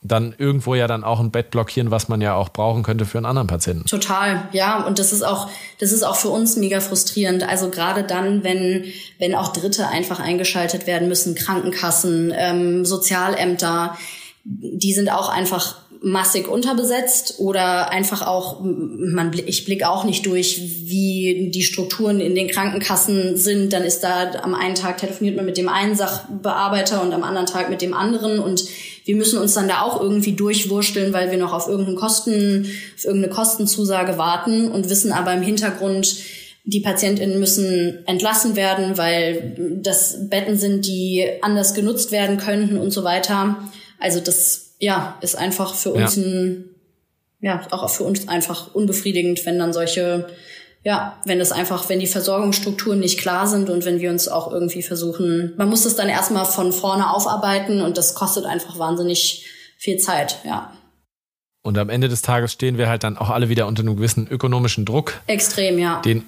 dann irgendwo ja dann auch ein Bett blockieren, was man ja auch brauchen könnte für einen anderen Patienten. Total, ja. Und das ist auch, das ist auch für uns mega frustrierend. Also gerade dann, wenn, wenn auch Dritte einfach eingeschaltet werden müssen, Krankenkassen, ähm, Sozialämter, die sind auch einfach massig unterbesetzt oder einfach auch, man, ich blicke auch nicht durch, wie die Strukturen in den Krankenkassen sind. Dann ist da am einen Tag telefoniert man mit dem einen Sachbearbeiter und am anderen Tag mit dem anderen und wir müssen uns dann da auch irgendwie durchwursteln, weil wir noch auf irgendeinen Kosten, auf irgendeine Kostenzusage warten und wissen aber im Hintergrund, die PatientInnen müssen entlassen werden, weil das Betten sind, die anders genutzt werden könnten und so weiter. Also das, ja, ist einfach für uns ja. ein, ja, auch für uns einfach unbefriedigend, wenn dann solche ja, wenn es einfach, wenn die Versorgungsstrukturen nicht klar sind und wenn wir uns auch irgendwie versuchen, man muss das dann erstmal von vorne aufarbeiten und das kostet einfach wahnsinnig viel Zeit, ja. Und am Ende des Tages stehen wir halt dann auch alle wieder unter einem gewissen ökonomischen Druck. Extrem, ja. Den,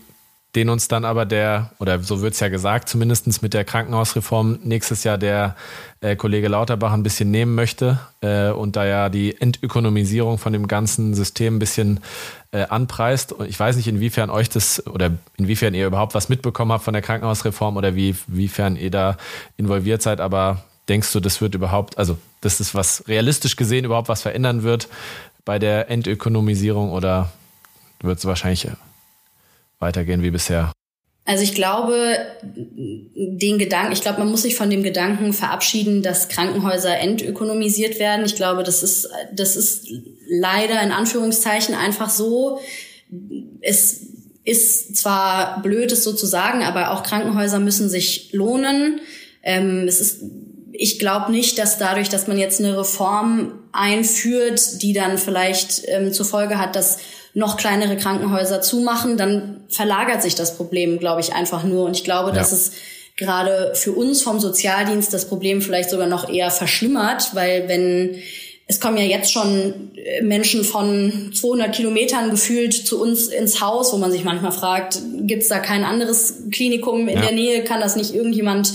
den uns dann aber der, oder so wird's ja gesagt, zumindestens mit der Krankenhausreform nächstes Jahr der äh, Kollege Lauterbach ein bisschen nehmen möchte äh, und da ja die Entökonomisierung von dem ganzen System ein bisschen äh, anpreist. Und ich weiß nicht, inwiefern euch das oder inwiefern ihr überhaupt was mitbekommen habt von der Krankenhausreform oder wie, inwiefern ihr da involviert seid, aber denkst du, das wird überhaupt, also das ist was realistisch gesehen überhaupt was verändern wird bei der Entökonomisierung oder wird es wahrscheinlich weitergehen wie bisher? Also ich glaube, den Gedanken, ich glaube, man muss sich von dem Gedanken verabschieden, dass Krankenhäuser entökonomisiert werden. Ich glaube, das ist, das ist leider in Anführungszeichen einfach so. Es ist zwar blöd, es so zu sagen, aber auch Krankenhäuser müssen sich lohnen. Ähm, es ist, ich glaube nicht, dass dadurch, dass man jetzt eine Reform einführt, die dann vielleicht ähm, zur Folge hat, dass noch kleinere Krankenhäuser zumachen, dann verlagert sich das Problem, glaube ich, einfach nur. Und ich glaube, ja. dass es gerade für uns vom Sozialdienst das Problem vielleicht sogar noch eher verschlimmert, weil wenn es kommen ja jetzt schon äh, Menschen von 200 Kilometern gefühlt zu uns ins Haus, wo man sich manchmal fragt, gibt's da kein anderes Klinikum in ja. der Nähe? Kann das nicht irgendjemand,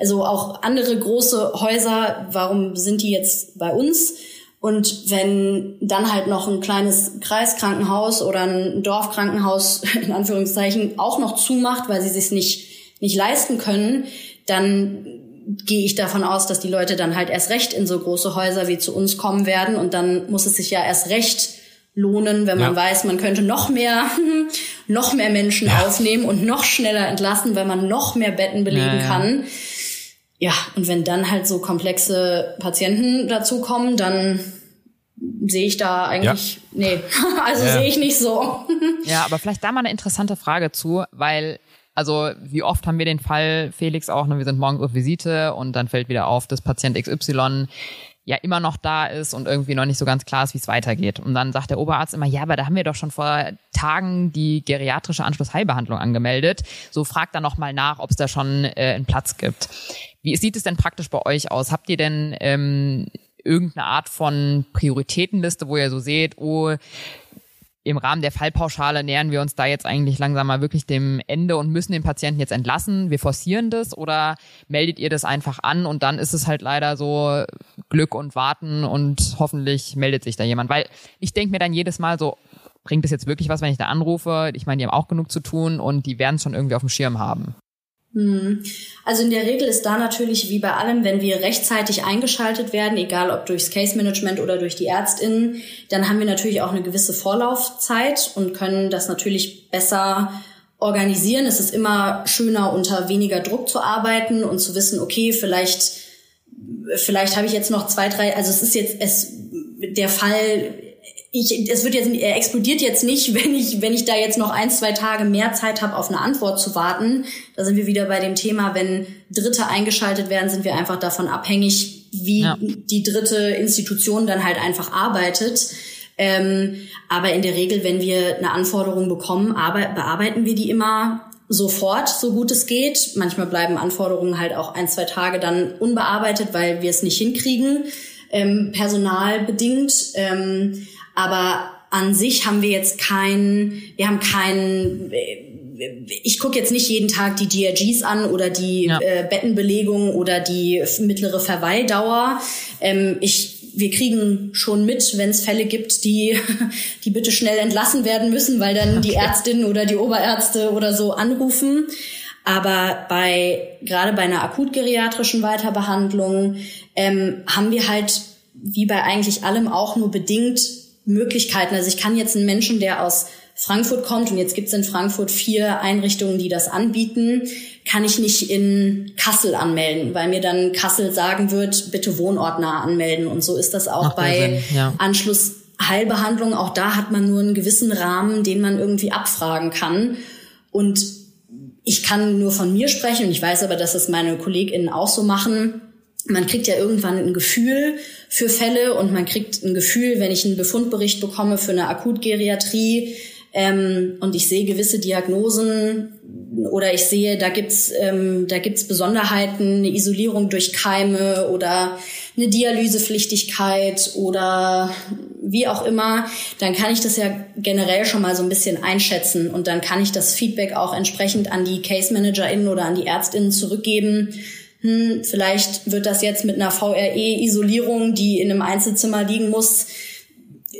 also auch andere große Häuser, warum sind die jetzt bei uns? Und wenn dann halt noch ein kleines Kreiskrankenhaus oder ein Dorfkrankenhaus [LAUGHS] in Anführungszeichen auch noch zumacht, weil sie sich nicht nicht leisten können, dann gehe ich davon aus, dass die Leute dann halt erst recht in so große Häuser wie zu uns kommen werden und dann muss es sich ja erst recht lohnen, wenn man ja. weiß, man könnte noch mehr, [LAUGHS] noch mehr Menschen ja. aufnehmen und noch schneller entlassen, weil man noch mehr Betten belegen ja, kann. Ja, und wenn dann halt so komplexe Patienten dazukommen, dann sehe ich da eigentlich, nee, [LAUGHS] also sehe ich nicht so. ja, aber vielleicht da mal eine interessante Frage zu, weil also wie oft haben wir den Fall, Felix auch, ne, wir sind morgens auf Visite und dann fällt wieder auf, dass Patient XY ja immer noch da ist und irgendwie noch nicht so ganz klar ist, wie es weitergeht. Und dann sagt der Oberarzt immer, ja, aber da haben wir doch schon vor Tagen die geriatrische Anschlussheilbehandlung angemeldet. So fragt dann nochmal nach, ob es da schon äh, einen Platz gibt. Wie sieht es denn praktisch bei euch aus? Habt ihr denn ähm, irgendeine Art von Prioritätenliste, wo ihr so seht, oh, im Rahmen der Fallpauschale nähern wir uns da jetzt eigentlich langsam mal wirklich dem Ende und müssen den Patienten jetzt entlassen. Wir forcieren das oder meldet ihr das einfach an und dann ist es halt leider so Glück und Warten und hoffentlich meldet sich da jemand. Weil ich denke mir dann jedes Mal so, bringt es jetzt wirklich was, wenn ich da anrufe? Ich meine, die haben auch genug zu tun und die werden es schon irgendwie auf dem Schirm haben. Hm. Also in der Regel ist da natürlich wie bei allem, wenn wir rechtzeitig eingeschaltet werden, egal ob durchs Case Management oder durch die Ärztinnen, dann haben wir natürlich auch eine gewisse Vorlaufzeit und können das natürlich besser organisieren. Es ist immer schöner, unter weniger Druck zu arbeiten und zu wissen, okay, vielleicht, vielleicht habe ich jetzt noch zwei, drei, also es ist jetzt, es, der Fall ich, es wird jetzt, er explodiert jetzt nicht, [LAUGHS] wenn ich, wenn ich da jetzt noch ein, zwei Tage mehr Zeit habe, auf eine Antwort zu warten. Da sind wir wieder bei dem Thema, wenn Dritte eingeschaltet werden, sind wir einfach davon abhängig, wie ja. die dritte Institution dann halt einfach arbeitet. Ähm, aber in der Regel, wenn wir eine Anforderung bekommen, bearbeiten wir die immer sofort, so gut es geht. Manchmal bleiben Anforderungen halt auch ein, zwei Tage dann unbearbeitet, weil wir es nicht hinkriegen, ähm, personalbedingt. Ähm, aber an sich haben wir jetzt keinen, wir haben keinen, ich gucke jetzt nicht jeden Tag die DRGs an oder die ja. äh, Bettenbelegung oder die mittlere Verweildauer. Ähm, ich wir kriegen schon mit, wenn es Fälle gibt, die, [LAUGHS] die bitte schnell entlassen werden müssen, weil dann okay. die Ärztin oder die Oberärzte oder so anrufen. Aber bei, gerade bei einer akutgeriatrischen Weiterbehandlung, ähm, haben wir halt, wie bei eigentlich allem auch nur bedingt Möglichkeiten. Also ich kann jetzt einen Menschen, der aus Frankfurt kommt und jetzt gibt es in Frankfurt vier Einrichtungen, die das anbieten, kann ich nicht in Kassel anmelden, weil mir dann Kassel sagen wird, bitte wohnortnah anmelden. Und so ist das auch Macht bei ja. Anschlussheilbehandlung. Auch da hat man nur einen gewissen Rahmen, den man irgendwie abfragen kann. Und ich kann nur von mir sprechen und ich weiß aber, dass das meine KollegInnen auch so machen man kriegt ja irgendwann ein Gefühl für Fälle und man kriegt ein Gefühl, wenn ich einen Befundbericht bekomme für eine Akutgeriatrie ähm, und ich sehe gewisse Diagnosen oder ich sehe, da gibt's ähm, da gibt's Besonderheiten, eine Isolierung durch Keime oder eine Dialysepflichtigkeit oder wie auch immer, dann kann ich das ja generell schon mal so ein bisschen einschätzen und dann kann ich das Feedback auch entsprechend an die Case ManagerInnen oder an die ÄrztInnen zurückgeben hm, vielleicht wird das jetzt mit einer VRE-Isolierung, die in einem Einzelzimmer liegen muss,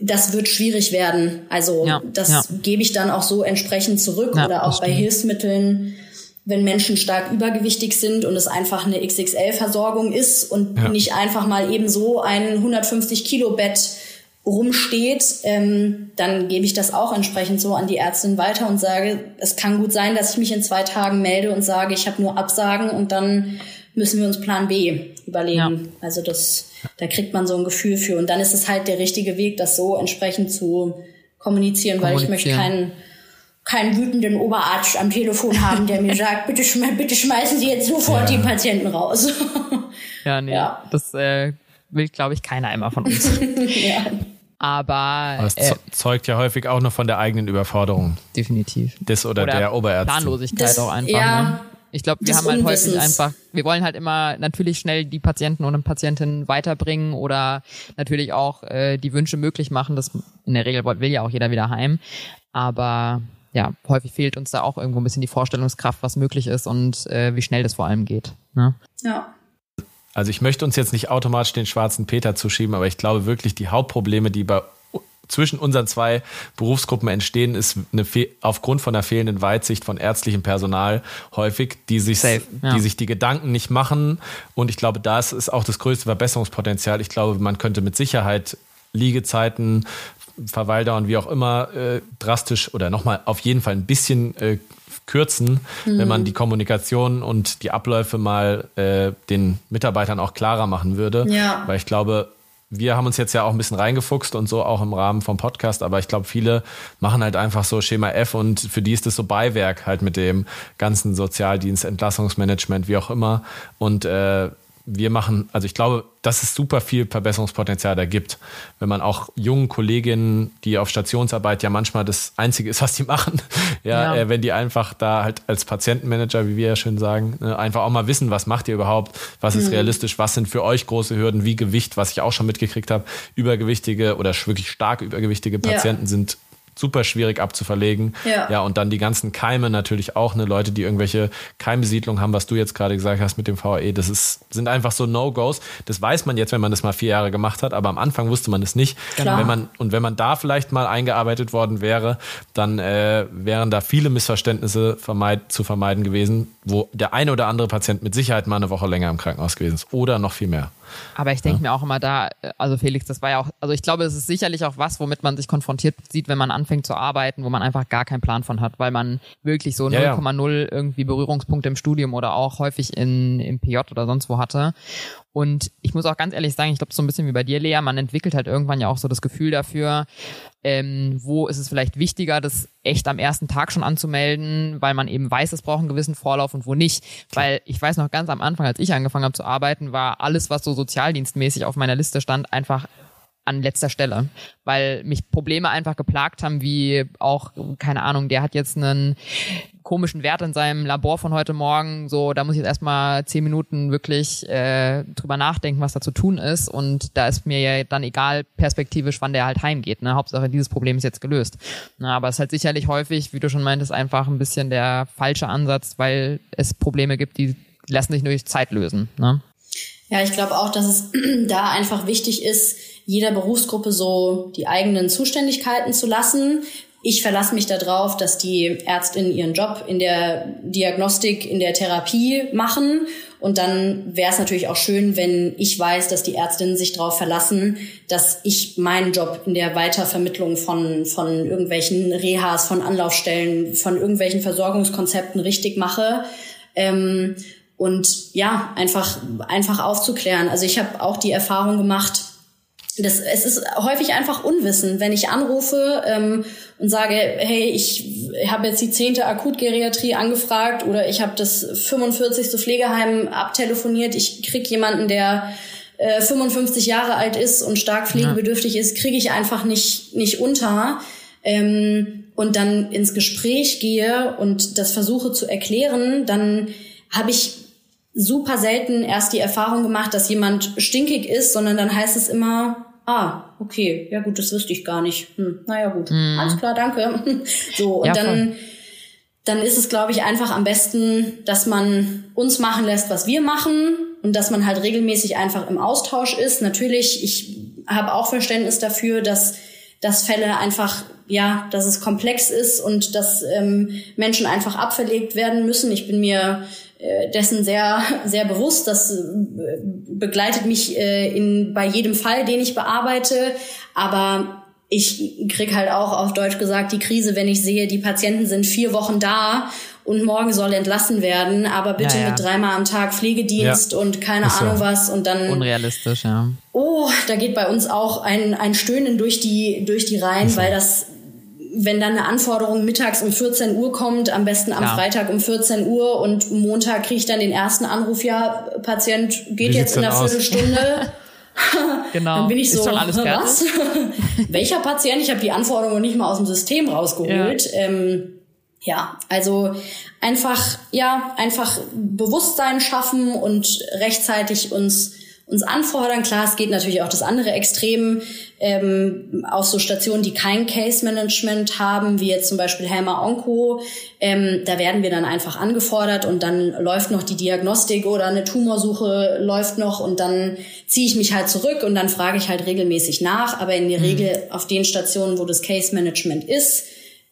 das wird schwierig werden. Also ja, das ja. gebe ich dann auch so entsprechend zurück ja, oder auch bei Hilfsmitteln, wenn Menschen stark übergewichtig sind und es einfach eine XXL-Versorgung ist und nicht einfach mal eben so ein 150 Kilo Bett rumsteht, ähm, dann gebe ich das auch entsprechend so an die Ärztin weiter und sage, es kann gut sein, dass ich mich in zwei Tagen melde und sage, ich habe nur Absagen und dann müssen wir uns Plan B überlegen. Ja. Also das, da kriegt man so ein Gefühl für. Und dann ist es halt der richtige Weg, das so entsprechend zu kommunizieren, weil ich möchte keinen keinen wütenden Oberarzt am Telefon haben, der mir [LAUGHS] sagt, bitte, bitte schmeißen Sie jetzt sofort ja. die Patienten raus. [LAUGHS] ja, nee, ja. das äh, will, glaube ich, keiner immer von uns. [LAUGHS] ja. Aber, Aber es äh, zeugt ja häufig auch noch von der eigenen Überforderung. Definitiv. Des oder, oder der Oberärzte. Planlosigkeit das, auch einfach. Ja, ne? Ich glaube, wir haben halt häufig einfach, wir wollen halt immer natürlich schnell die Patienten und Patientinnen weiterbringen oder natürlich auch äh, die Wünsche möglich machen. Das in der Regel will ja auch jeder wieder heim. Aber ja, häufig fehlt uns da auch irgendwo ein bisschen die Vorstellungskraft, was möglich ist und äh, wie schnell das vor allem geht. Ne? Ja. Also ich möchte uns jetzt nicht automatisch den schwarzen Peter zuschieben, aber ich glaube wirklich, die Hauptprobleme, die bei zwischen unseren zwei Berufsgruppen entstehen, ist eine aufgrund von der fehlenden Weitsicht von ärztlichem Personal häufig, die sich, Safe, ja. die sich die Gedanken nicht machen. Und ich glaube, das ist auch das größte Verbesserungspotenzial. Ich glaube, man könnte mit Sicherheit Liegezeiten, Verweildauern, wie auch immer, äh, drastisch oder nochmal auf jeden Fall ein bisschen äh, kürzen, mhm. wenn man die Kommunikation und die Abläufe mal äh, den Mitarbeitern auch klarer machen würde. Ja. Weil ich glaube, wir haben uns jetzt ja auch ein bisschen reingefuchst und so auch im Rahmen vom Podcast, aber ich glaube, viele machen halt einfach so Schema F und für die ist das so Beiwerk halt mit dem ganzen Sozialdienst, Entlassungsmanagement, wie auch immer. Und äh, wir machen, also ich glaube, dass es super viel Verbesserungspotenzial da gibt. Wenn man auch jungen Kolleginnen, die auf Stationsarbeit ja manchmal das Einzige ist, was die machen, [LAUGHS] ja, ja. Äh, wenn die einfach da halt als Patientenmanager, wie wir ja schön sagen, ne, einfach auch mal wissen, was macht ihr überhaupt, was ist mhm. realistisch, was sind für euch große Hürden, wie Gewicht, was ich auch schon mitgekriegt habe, übergewichtige oder wirklich stark übergewichtige Patienten ja. sind super schwierig abzuverlegen. Ja. ja, und dann die ganzen Keime natürlich auch, ne, Leute, die irgendwelche Keimsiedlungen haben, was du jetzt gerade gesagt hast mit dem VAE, das ist, sind einfach so No-Gos. Das weiß man jetzt, wenn man das mal vier Jahre gemacht hat, aber am Anfang wusste man es nicht. Klar. Wenn man, und wenn man da vielleicht mal eingearbeitet worden wäre, dann äh, wären da viele Missverständnisse vermeid, zu vermeiden gewesen, wo der eine oder andere Patient mit Sicherheit mal eine Woche länger im Krankenhaus gewesen ist oder noch viel mehr. Aber ich denke ja. mir auch immer da, also Felix, das war ja auch, also ich glaube, es ist sicherlich auch was, womit man sich konfrontiert sieht, wenn man anfängt zu arbeiten, wo man einfach gar keinen Plan von hat, weil man wirklich so 0,0 ja, ja. irgendwie Berührungspunkte im Studium oder auch häufig in, im PJ oder sonst wo hatte. Und ich muss auch ganz ehrlich sagen, ich glaube, so ein bisschen wie bei dir, Lea, man entwickelt halt irgendwann ja auch so das Gefühl dafür, ähm, wo ist es vielleicht wichtiger, das echt am ersten Tag schon anzumelden, weil man eben weiß, es braucht einen gewissen Vorlauf und wo nicht. Weil ich weiß noch ganz am Anfang, als ich angefangen habe zu arbeiten, war alles, was so sozialdienstmäßig auf meiner Liste stand, einfach an letzter Stelle, weil mich Probleme einfach geplagt haben, wie auch, keine Ahnung, der hat jetzt einen komischen Wert in seinem Labor von heute Morgen, so, da muss ich jetzt erstmal zehn Minuten wirklich äh, drüber nachdenken, was da zu tun ist und da ist mir ja dann egal perspektivisch, wann der halt heimgeht, ne? Hauptsache dieses Problem ist jetzt gelöst. Na, aber es ist halt sicherlich häufig, wie du schon meintest, einfach ein bisschen der falsche Ansatz, weil es Probleme gibt, die lassen sich nur durch Zeit lösen, ne? Ja, ich glaube auch, dass es [CLEARS THROAT] da einfach wichtig ist, jeder Berufsgruppe so die eigenen Zuständigkeiten zu lassen. Ich verlasse mich darauf, dass die Ärztinnen ihren Job in der Diagnostik, in der Therapie machen. Und dann wäre es natürlich auch schön, wenn ich weiß, dass die Ärztinnen sich darauf verlassen, dass ich meinen Job in der Weitervermittlung von, von irgendwelchen Rehas, von Anlaufstellen, von irgendwelchen Versorgungskonzepten richtig mache. Ähm, und ja, einfach, einfach aufzuklären. Also ich habe auch die Erfahrung gemacht, das, es ist häufig einfach Unwissen, wenn ich anrufe ähm, und sage, hey, ich habe jetzt die zehnte Akutgeriatrie angefragt oder ich habe das 45. Pflegeheim abtelefoniert, ich krieg jemanden, der äh, 55 Jahre alt ist und stark pflegebedürftig ja. ist, kriege ich einfach nicht, nicht unter. Ähm, und dann ins Gespräch gehe und das versuche zu erklären, dann habe ich super selten erst die Erfahrung gemacht, dass jemand stinkig ist, sondern dann heißt es immer, ah, okay, ja gut, das wüsste ich gar nicht. Hm, naja gut, mhm. alles klar, danke. [LAUGHS] so, und ja, dann, dann ist es, glaube ich, einfach am besten, dass man uns machen lässt, was wir machen und dass man halt regelmäßig einfach im Austausch ist. Natürlich, ich habe auch Verständnis dafür, dass dass Fälle einfach, ja, dass es komplex ist und dass ähm, Menschen einfach abverlegt werden müssen. Ich bin mir dessen sehr, sehr bewusst. Das äh, begleitet mich äh, in, bei jedem Fall, den ich bearbeite. Aber ich krieg halt auch auf Deutsch gesagt die Krise, wenn ich sehe, die Patienten sind vier Wochen da und morgen soll entlassen werden, aber bitte ja, ja. mit dreimal am Tag Pflegedienst ja. und keine Ist Ahnung so. was und dann unrealistisch, ja. Oh, da geht bei uns auch ein ein Stöhnen durch die durch die Reihen, weil das wenn dann eine Anforderung mittags um 14 Uhr kommt, am besten am ja. Freitag um 14 Uhr und Montag kriege ich dann den ersten Anruf, ja, Patient geht jetzt in einer Viertelstunde. [LAUGHS] Genau. Dann bin ich so, was? [LAUGHS] Welcher Patient? Ich habe die Anforderungen nicht mal aus dem System rausgeholt. Ja. Ähm, ja, also einfach, ja, einfach Bewusstsein schaffen und rechtzeitig uns uns anfordern. Klar, es geht natürlich auch das andere Extrem ähm, auf so Stationen, die kein Case Management haben, wie jetzt zum Beispiel Helmer Onco. Ähm, da werden wir dann einfach angefordert und dann läuft noch die Diagnostik oder eine Tumorsuche läuft noch und dann ziehe ich mich halt zurück und dann frage ich halt regelmäßig nach. Aber in der mhm. Regel auf den Stationen, wo das Case Management ist,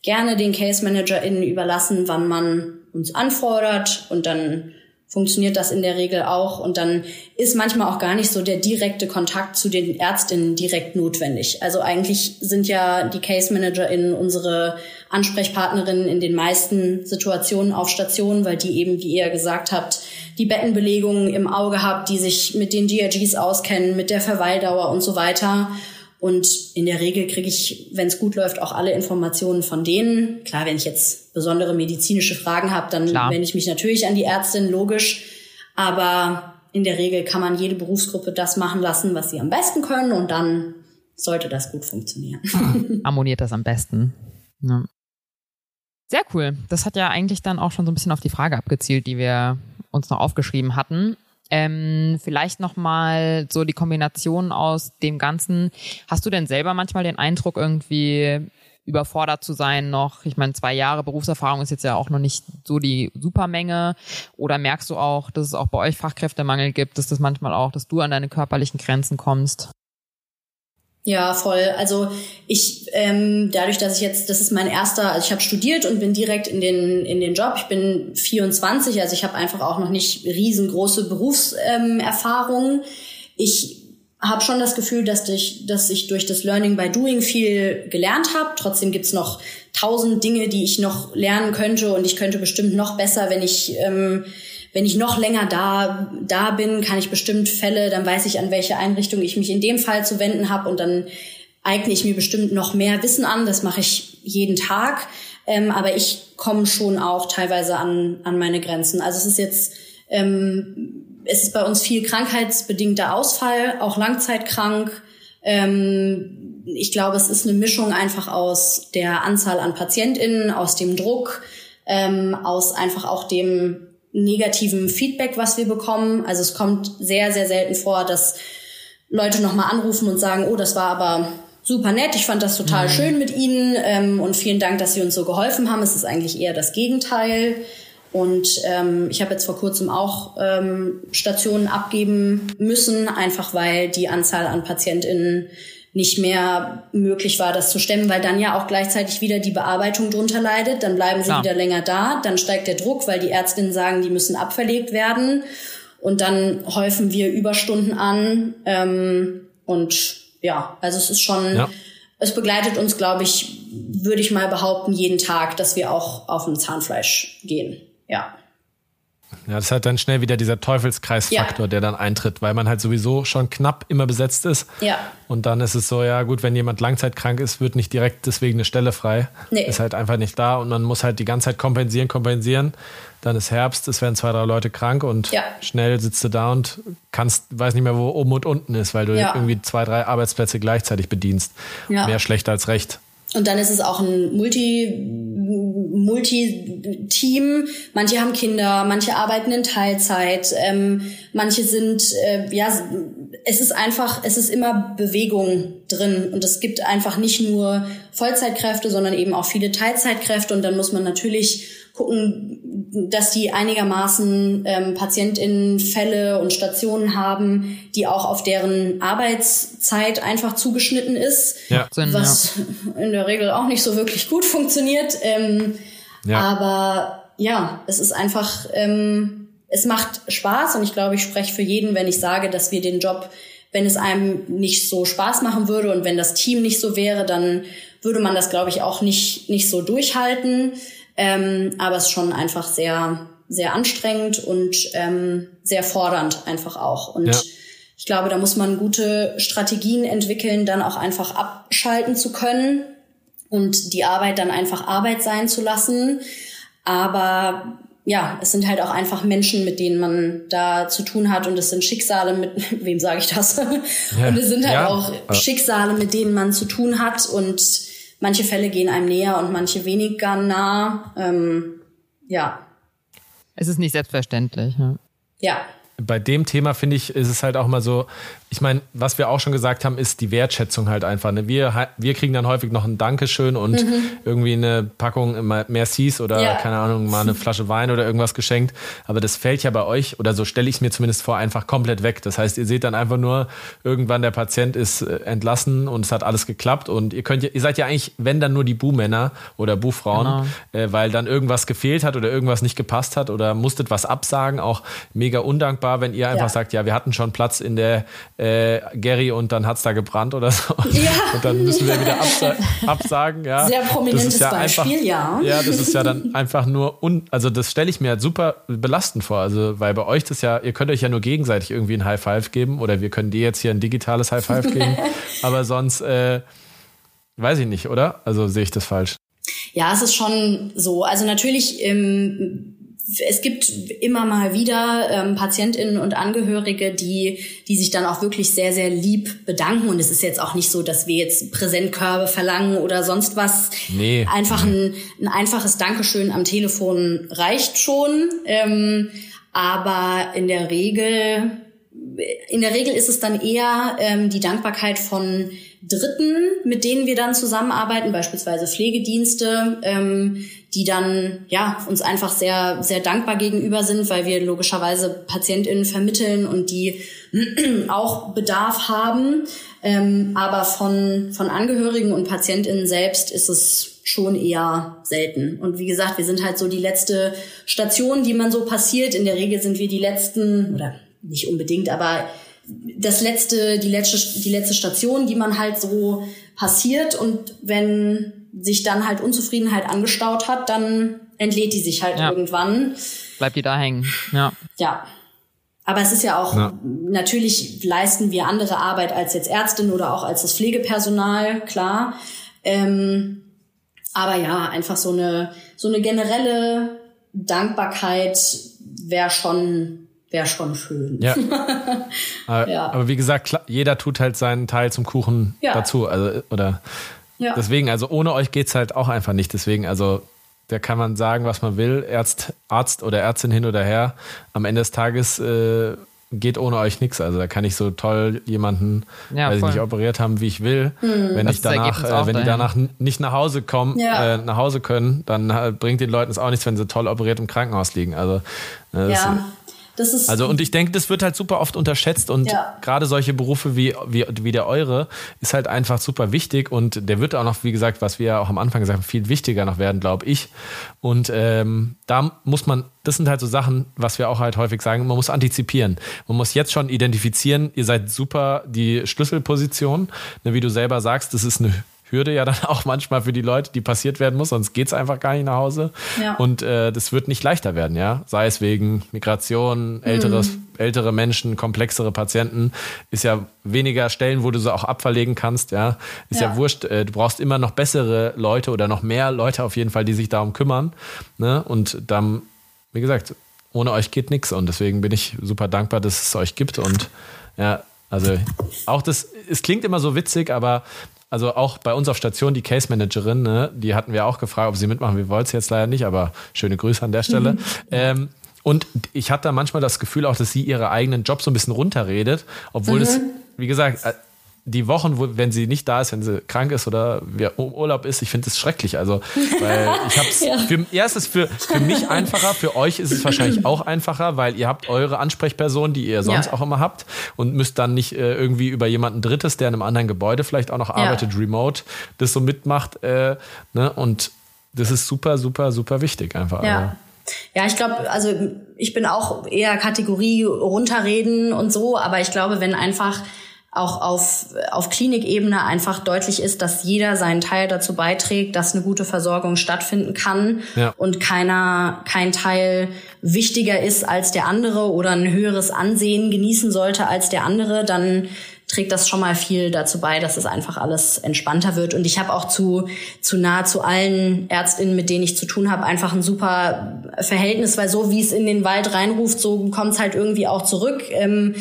gerne den Case ManagerInnen überlassen, wann man uns anfordert und dann funktioniert das in der Regel auch. Und dann ist manchmal auch gar nicht so der direkte Kontakt zu den Ärztinnen direkt notwendig. Also eigentlich sind ja die Case ManagerInnen unsere Ansprechpartnerinnen in den meisten Situationen auf Stationen, weil die eben, wie ihr gesagt habt, die Bettenbelegungen im Auge habt, die sich mit den DRGs auskennen, mit der Verweildauer und so weiter. Und in der Regel kriege ich, wenn es gut läuft, auch alle Informationen von denen. Klar, wenn ich jetzt besondere medizinische Fragen habe, dann Klar. wende ich mich natürlich an die Ärztin, logisch. Aber in der Regel kann man jede Berufsgruppe das machen lassen, was sie am besten können und dann sollte das gut funktionieren. Ah, harmoniert das am besten. Ja. Sehr cool. Das hat ja eigentlich dann auch schon so ein bisschen auf die Frage abgezielt, die wir uns noch aufgeschrieben hatten. Ähm, vielleicht nochmal so die Kombination aus dem Ganzen. Hast du denn selber manchmal den Eindruck, irgendwie überfordert zu sein noch? Ich meine, zwei Jahre Berufserfahrung ist jetzt ja auch noch nicht so die Supermenge. Oder merkst du auch, dass es auch bei euch Fachkräftemangel gibt, dass das manchmal auch, dass du an deine körperlichen Grenzen kommst? Ja, voll. Also ich ähm, dadurch, dass ich jetzt, das ist mein erster, also ich habe studiert und bin direkt in den in den Job. Ich bin 24, also ich habe einfach auch noch nicht riesengroße Berufserfahrung. Ähm, ich habe schon das Gefühl, dass, durch, dass ich durch das Learning by Doing viel gelernt habe. Trotzdem gibt's noch tausend Dinge, die ich noch lernen könnte und ich könnte bestimmt noch besser, wenn ich ähm, wenn ich noch länger da, da bin, kann ich bestimmt Fälle, dann weiß ich, an welche Einrichtung ich mich in dem Fall zu wenden habe und dann eigne ich mir bestimmt noch mehr Wissen an. Das mache ich jeden Tag. Ähm, aber ich komme schon auch teilweise an, an meine Grenzen. Also es ist jetzt, ähm, es ist bei uns viel krankheitsbedingter Ausfall, auch langzeitkrank. Ähm, ich glaube, es ist eine Mischung einfach aus der Anzahl an PatientInnen, aus dem Druck, ähm, aus einfach auch dem negativen Feedback, was wir bekommen. Also es kommt sehr, sehr selten vor, dass Leute nochmal anrufen und sagen, oh, das war aber super nett, ich fand das total mhm. schön mit Ihnen ähm, und vielen Dank, dass Sie uns so geholfen haben. Es ist eigentlich eher das Gegenteil. Und ähm, ich habe jetzt vor kurzem auch ähm, Stationen abgeben müssen, einfach weil die Anzahl an PatientInnen nicht mehr möglich war, das zu stemmen, weil dann ja auch gleichzeitig wieder die Bearbeitung drunter leidet. Dann bleiben sie ja. wieder länger da, dann steigt der Druck, weil die Ärztinnen sagen, die müssen abverlegt werden. Und dann häufen wir Überstunden an. Ähm, und ja, also es ist schon, ja. es begleitet uns, glaube ich, würde ich mal behaupten, jeden Tag, dass wir auch auf dem Zahnfleisch gehen. Ja. Ja, das ist halt dann schnell wieder dieser Teufelskreisfaktor, ja. der dann eintritt, weil man halt sowieso schon knapp immer besetzt ist. Ja. Und dann ist es so, ja gut, wenn jemand langzeitkrank ist, wird nicht direkt deswegen eine Stelle frei. Nee. Ist halt einfach nicht da und man muss halt die ganze Zeit kompensieren, kompensieren. Dann ist Herbst, es werden zwei, drei Leute krank und ja. schnell sitzt du da und kannst, weiß nicht mehr, wo oben und unten ist, weil du ja. irgendwie zwei, drei Arbeitsplätze gleichzeitig bedienst. Mehr schlecht als recht. Und dann ist es auch ein Multi, Multi-Team. Manche haben Kinder, manche arbeiten in Teilzeit, ähm, manche sind, äh, ja, es ist einfach, es ist immer Bewegung drin und es gibt einfach nicht nur Vollzeitkräfte, sondern eben auch viele Teilzeitkräfte und dann muss man natürlich gucken, dass die einigermaßen ähm, PatientInnenfälle und Stationen haben, die auch auf deren Arbeitszeit einfach zugeschnitten ist, ja. was ja. in der Regel auch nicht so wirklich gut [LAUGHS] funktioniert. Ähm, ja. Aber ja, es ist einfach, ähm, es macht Spaß und ich glaube, ich spreche für jeden, wenn ich sage, dass wir den Job, wenn es einem nicht so Spaß machen würde und wenn das Team nicht so wäre, dann würde man das, glaube ich, auch nicht, nicht so durchhalten. Ähm, aber es ist schon einfach sehr, sehr anstrengend und ähm, sehr fordernd einfach auch. Und ja. ich glaube, da muss man gute Strategien entwickeln, dann auch einfach abschalten zu können und die Arbeit dann einfach Arbeit sein zu lassen. Aber ja, es sind halt auch einfach Menschen, mit denen man da zu tun hat und es sind Schicksale, mit [LAUGHS] wem sage ich das? Ja, und es sind halt ja, auch Schicksale, mit denen man zu tun hat und manche Fälle gehen einem näher und manche weniger nah. Ähm, ja. Es ist nicht selbstverständlich. Ja. ja. Bei dem Thema finde ich, ist es halt auch mal so, ich meine, was wir auch schon gesagt haben, ist die Wertschätzung halt einfach. Ne? Wir, wir kriegen dann häufig noch ein Dankeschön und mhm. irgendwie eine Packung Mercis oder ja. keine Ahnung, mal eine Flasche Wein oder irgendwas geschenkt. Aber das fällt ja bei euch, oder so stelle ich es mir zumindest vor, einfach komplett weg. Das heißt, ihr seht dann einfach nur, irgendwann der Patient ist äh, entlassen und es hat alles geklappt. Und ihr könnt ihr seid ja eigentlich, wenn dann nur die Buhmänner oder Buhfrauen, genau. äh, weil dann irgendwas gefehlt hat oder irgendwas nicht gepasst hat oder musstet was absagen. Auch mega undankbar, wenn ihr einfach ja. sagt, ja, wir hatten schon Platz in der äh, Gary und dann hat's da gebrannt oder so. [LAUGHS] Ja. [LAUGHS] Und dann müssen wir wieder absa [LAUGHS] absagen. Ja. Sehr prominentes ja Beispiel, einfach, ja. Ja, das ist ja dann einfach nur, un also das stelle ich mir halt super belastend vor. Also, weil bei euch das ja, ihr könnt euch ja nur gegenseitig irgendwie ein High Five geben oder wir können dir jetzt hier ein digitales High Five geben. aber sonst, äh, weiß ich nicht, oder? Also sehe ich das falsch? Ja, es ist schon so. Also natürlich ähm, es gibt immer mal wieder ähm, Patientinnen und Angehörige, die, die sich dann auch wirklich sehr, sehr lieb bedanken. Und es ist jetzt auch nicht so, dass wir jetzt Präsentkörbe verlangen oder sonst was. Nee. Einfach ein, ein einfaches Dankeschön am Telefon reicht schon. Ähm, aber in der Regel, in der Regel ist es dann eher ähm, die Dankbarkeit von Dritten, mit denen wir dann zusammenarbeiten, beispielsweise Pflegedienste, ähm, die dann ja uns einfach sehr sehr dankbar gegenüber sind, weil wir logischerweise Patientinnen vermitteln und die [CLEARS THROAT] auch Bedarf haben. Ähm, aber von von Angehörigen und Patientinnen selbst ist es schon eher selten. Und wie gesagt, wir sind halt so die letzte Station, die man so passiert. In der Regel sind wir die letzten oder nicht unbedingt, aber das letzte, die letzte, die letzte Station, die man halt so passiert und wenn sich dann halt Unzufriedenheit angestaut hat, dann entlädt die sich halt ja. irgendwann. Bleibt die da hängen, ja. Ja. Aber es ist ja auch, ja. natürlich leisten wir andere Arbeit als jetzt Ärztin oder auch als das Pflegepersonal, klar. Ähm, aber ja, einfach so eine, so eine generelle Dankbarkeit wäre schon wäre schon schön. Ja. [LAUGHS] aber, ja. aber wie gesagt, jeder tut halt seinen Teil zum Kuchen ja. dazu. Also, oder ja. deswegen, also ohne euch geht's halt auch einfach nicht. Deswegen, also da kann man sagen, was man will, Arzt, Arzt oder Ärztin hin oder her. Am Ende des Tages äh, geht ohne euch nichts. Also da kann ich so toll jemanden, ja, weiß ich nicht, operiert haben, wie ich will. Mhm. Wenn das ich danach, äh, wenn die danach nicht nach Hause kommen, ja. äh, nach Hause können, dann äh, bringt den Leuten es auch nichts, wenn sie toll operiert im Krankenhaus liegen. Also äh, ja. Das ist also und ich denke, das wird halt super oft unterschätzt und ja. gerade solche Berufe wie, wie, wie der eure ist halt einfach super wichtig und der wird auch noch, wie gesagt, was wir ja auch am Anfang gesagt haben, viel wichtiger noch werden, glaube ich. Und ähm, da muss man, das sind halt so Sachen, was wir auch halt häufig sagen, man muss antizipieren. Man muss jetzt schon identifizieren, ihr seid super die Schlüsselposition, ne, wie du selber sagst, das ist eine Hürde ja dann [LAUGHS] auch manchmal für die Leute, die passiert werden muss, sonst geht's einfach gar nicht nach Hause. Ja. Und äh, das wird nicht leichter werden, ja. Sei es wegen Migration, älteres, mhm. ältere Menschen, komplexere Patienten, ist ja weniger Stellen, wo du sie auch abverlegen kannst, ja. Ist ja, ja wurscht, äh, du brauchst immer noch bessere Leute oder noch mehr Leute auf jeden Fall, die sich darum kümmern. Ne? Und dann, wie gesagt, ohne euch geht nichts. Und deswegen bin ich super dankbar, dass es euch gibt. Und ja, also auch das, es klingt immer so witzig, aber also auch bei uns auf Station die Case Managerin, ne, die hatten wir auch gefragt, ob sie mitmachen. Wir wollten es jetzt leider nicht, aber schöne Grüße an der Stelle. Mhm. Ähm, und ich hatte da manchmal das Gefühl auch, dass sie ihre eigenen Job so ein bisschen runterredet, obwohl mhm. es, wie gesagt, äh, die Wochen, wo, wenn sie nicht da ist, wenn sie krank ist oder im Urlaub ist, ich finde es schrecklich. Also, weil ich habe es [LAUGHS] ja. für, ja, es ist für, für mich einfacher, für euch ist es wahrscheinlich auch einfacher, weil ihr habt eure Ansprechperson, die ihr sonst ja. auch immer habt und müsst dann nicht äh, irgendwie über jemanden Drittes, der in einem anderen Gebäude vielleicht auch noch arbeitet, ja. remote, das so mitmacht. Äh, ne? Und das ist super, super, super wichtig einfach. Ja. Also. Ja, ich glaube, also ich bin auch eher Kategorie runterreden und so, aber ich glaube, wenn einfach auch auf, auf Klinikebene einfach deutlich ist, dass jeder seinen Teil dazu beiträgt, dass eine gute Versorgung stattfinden kann ja. und keiner, kein Teil wichtiger ist als der andere oder ein höheres Ansehen genießen sollte als der andere, dann, trägt das schon mal viel dazu bei, dass es einfach alles entspannter wird. Und ich habe auch zu, zu nahezu allen Ärztinnen, mit denen ich zu tun habe, einfach ein super Verhältnis, weil so wie es in den Wald reinruft, so kommt es halt irgendwie auch zurück. Ähm,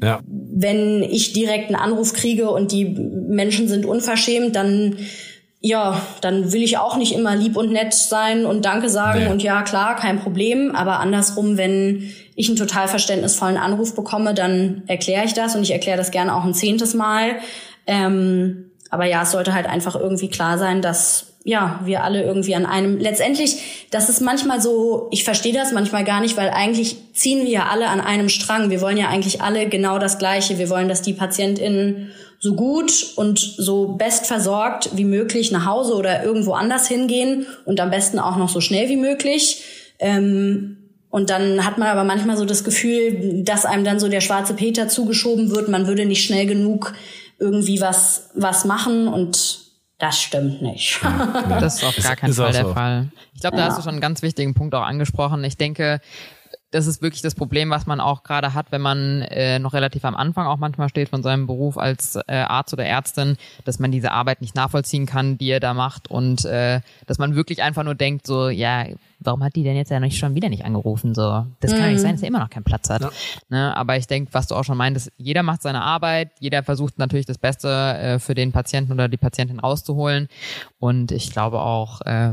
ja. Wenn ich direkt einen Anruf kriege und die Menschen sind unverschämt, dann ja, dann will ich auch nicht immer lieb und nett sein und Danke sagen nee. und ja, klar, kein Problem. Aber andersrum, wenn ich einen total verständnisvollen Anruf bekomme, dann erkläre ich das und ich erkläre das gerne auch ein zehntes Mal. Ähm, aber ja, es sollte halt einfach irgendwie klar sein, dass ja, wir alle irgendwie an einem, letztendlich, das ist manchmal so, ich verstehe das manchmal gar nicht, weil eigentlich ziehen wir ja alle an einem Strang. Wir wollen ja eigentlich alle genau das Gleiche. Wir wollen, dass die PatientInnen so gut und so best versorgt wie möglich nach Hause oder irgendwo anders hingehen und am besten auch noch so schnell wie möglich. Ähm, und dann hat man aber manchmal so das Gefühl, dass einem dann so der schwarze Peter zugeschoben wird, man würde nicht schnell genug irgendwie was, was machen und das stimmt nicht. Ja, [LAUGHS] das ist auf gar keinen Fall der so. Fall. Ich glaube, da ja. hast du schon einen ganz wichtigen Punkt auch angesprochen. Ich denke, das ist wirklich das Problem, was man auch gerade hat, wenn man äh, noch relativ am Anfang auch manchmal steht von seinem Beruf als äh, Arzt oder Ärztin, dass man diese Arbeit nicht nachvollziehen kann, die er da macht und äh, dass man wirklich einfach nur denkt, so, ja, warum hat die denn jetzt ja nicht schon wieder nicht angerufen? So, das kann mhm. nicht sein, dass er immer noch keinen Platz hat. Ja. Ne? Aber ich denke, was du auch schon meintest, jeder macht seine Arbeit, jeder versucht natürlich das Beste äh, für den Patienten oder die Patientin rauszuholen. Und ich glaube auch, äh,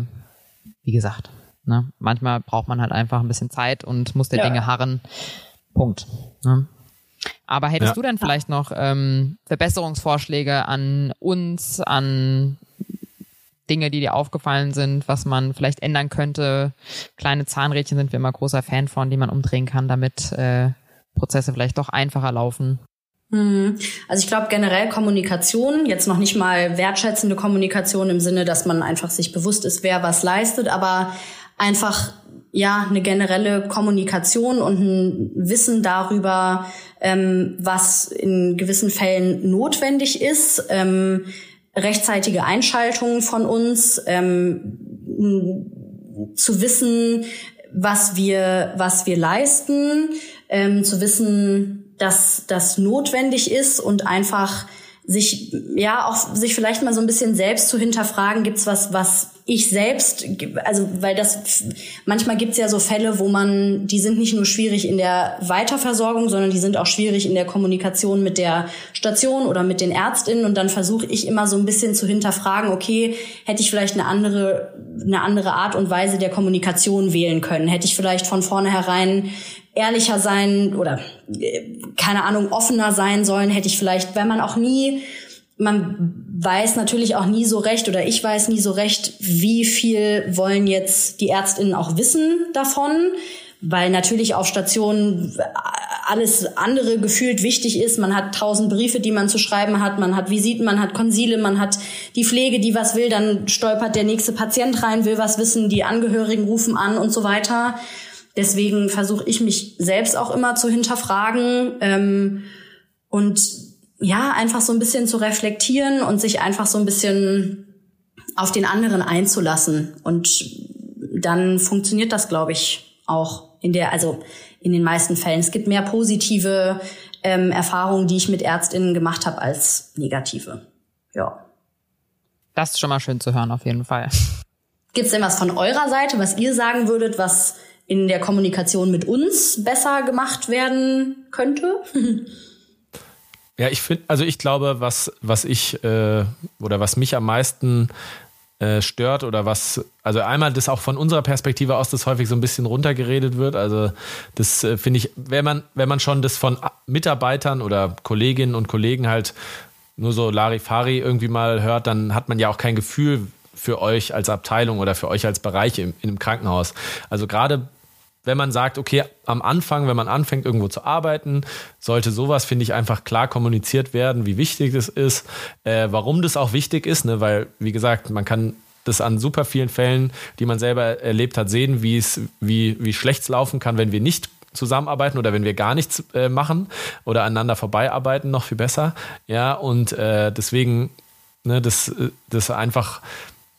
wie gesagt, Ne? Manchmal braucht man halt einfach ein bisschen Zeit und muss der ja. Dinge harren. Punkt. Ne? Aber hättest ja. du denn vielleicht noch ähm, Verbesserungsvorschläge an uns, an Dinge, die dir aufgefallen sind, was man vielleicht ändern könnte? Kleine Zahnrädchen sind wir immer großer Fan von, die man umdrehen kann, damit äh, Prozesse vielleicht doch einfacher laufen. Mhm. Also ich glaube generell Kommunikation, jetzt noch nicht mal wertschätzende Kommunikation im Sinne, dass man einfach sich bewusst ist, wer was leistet, aber einfach ja eine generelle Kommunikation und ein Wissen darüber, ähm, was in gewissen Fällen notwendig ist, ähm, rechtzeitige Einschaltungen von uns, ähm, zu wissen, was wir was wir leisten, ähm, zu wissen, dass das notwendig ist und einfach sich ja auch sich vielleicht mal so ein bisschen selbst zu hinterfragen, gibt's was was ich selbst, also weil das manchmal gibt's ja so Fälle, wo man, die sind nicht nur schwierig in der Weiterversorgung, sondern die sind auch schwierig in der Kommunikation mit der Station oder mit den Ärztinnen. Und dann versuche ich immer so ein bisschen zu hinterfragen, okay, hätte ich vielleicht eine andere, eine andere Art und Weise der Kommunikation wählen können? Hätte ich vielleicht von vornherein ehrlicher sein oder äh, keine Ahnung, offener sein sollen? Hätte ich vielleicht, wenn man auch nie man weiß natürlich auch nie so recht oder ich weiß nie so recht, wie viel wollen jetzt die Ärztinnen auch wissen davon, weil natürlich auf Stationen alles andere gefühlt wichtig ist. Man hat tausend Briefe, die man zu schreiben hat, man hat Visiten, man hat Konsile, man hat die Pflege, die was will, dann stolpert der nächste Patient rein, will was wissen, die Angehörigen rufen an und so weiter. Deswegen versuche ich mich selbst auch immer zu hinterfragen ähm, und ja, einfach so ein bisschen zu reflektieren und sich einfach so ein bisschen auf den anderen einzulassen. Und dann funktioniert das, glaube ich, auch in der, also in den meisten Fällen. Es gibt mehr positive ähm, Erfahrungen, die ich mit Ärztinnen gemacht habe, als negative. Ja. Das ist schon mal schön zu hören, auf jeden Fall. Gibt es denn was von eurer Seite, was ihr sagen würdet, was in der Kommunikation mit uns besser gemacht werden könnte? [LAUGHS] Ja, ich finde, also ich glaube, was, was ich äh, oder was mich am meisten äh, stört oder was, also einmal das auch von unserer Perspektive aus, das häufig so ein bisschen runtergeredet wird. Also das äh, finde ich, wenn man, wenn man schon das von Mitarbeitern oder Kolleginnen und Kollegen halt nur so Larifari irgendwie mal hört, dann hat man ja auch kein Gefühl für euch als Abteilung oder für euch als Bereich im, in einem Krankenhaus. Also gerade wenn man sagt, okay, am Anfang, wenn man anfängt, irgendwo zu arbeiten, sollte sowas, finde ich, einfach klar kommuniziert werden, wie wichtig es ist, äh, warum das auch wichtig ist, ne? weil, wie gesagt, man kann das an super vielen Fällen, die man selber erlebt hat, sehen, wie es, wie, wie schlecht es laufen kann, wenn wir nicht zusammenarbeiten oder wenn wir gar nichts äh, machen oder aneinander vorbeiarbeiten, noch viel besser. Ja, und äh, deswegen, ne, das, das einfach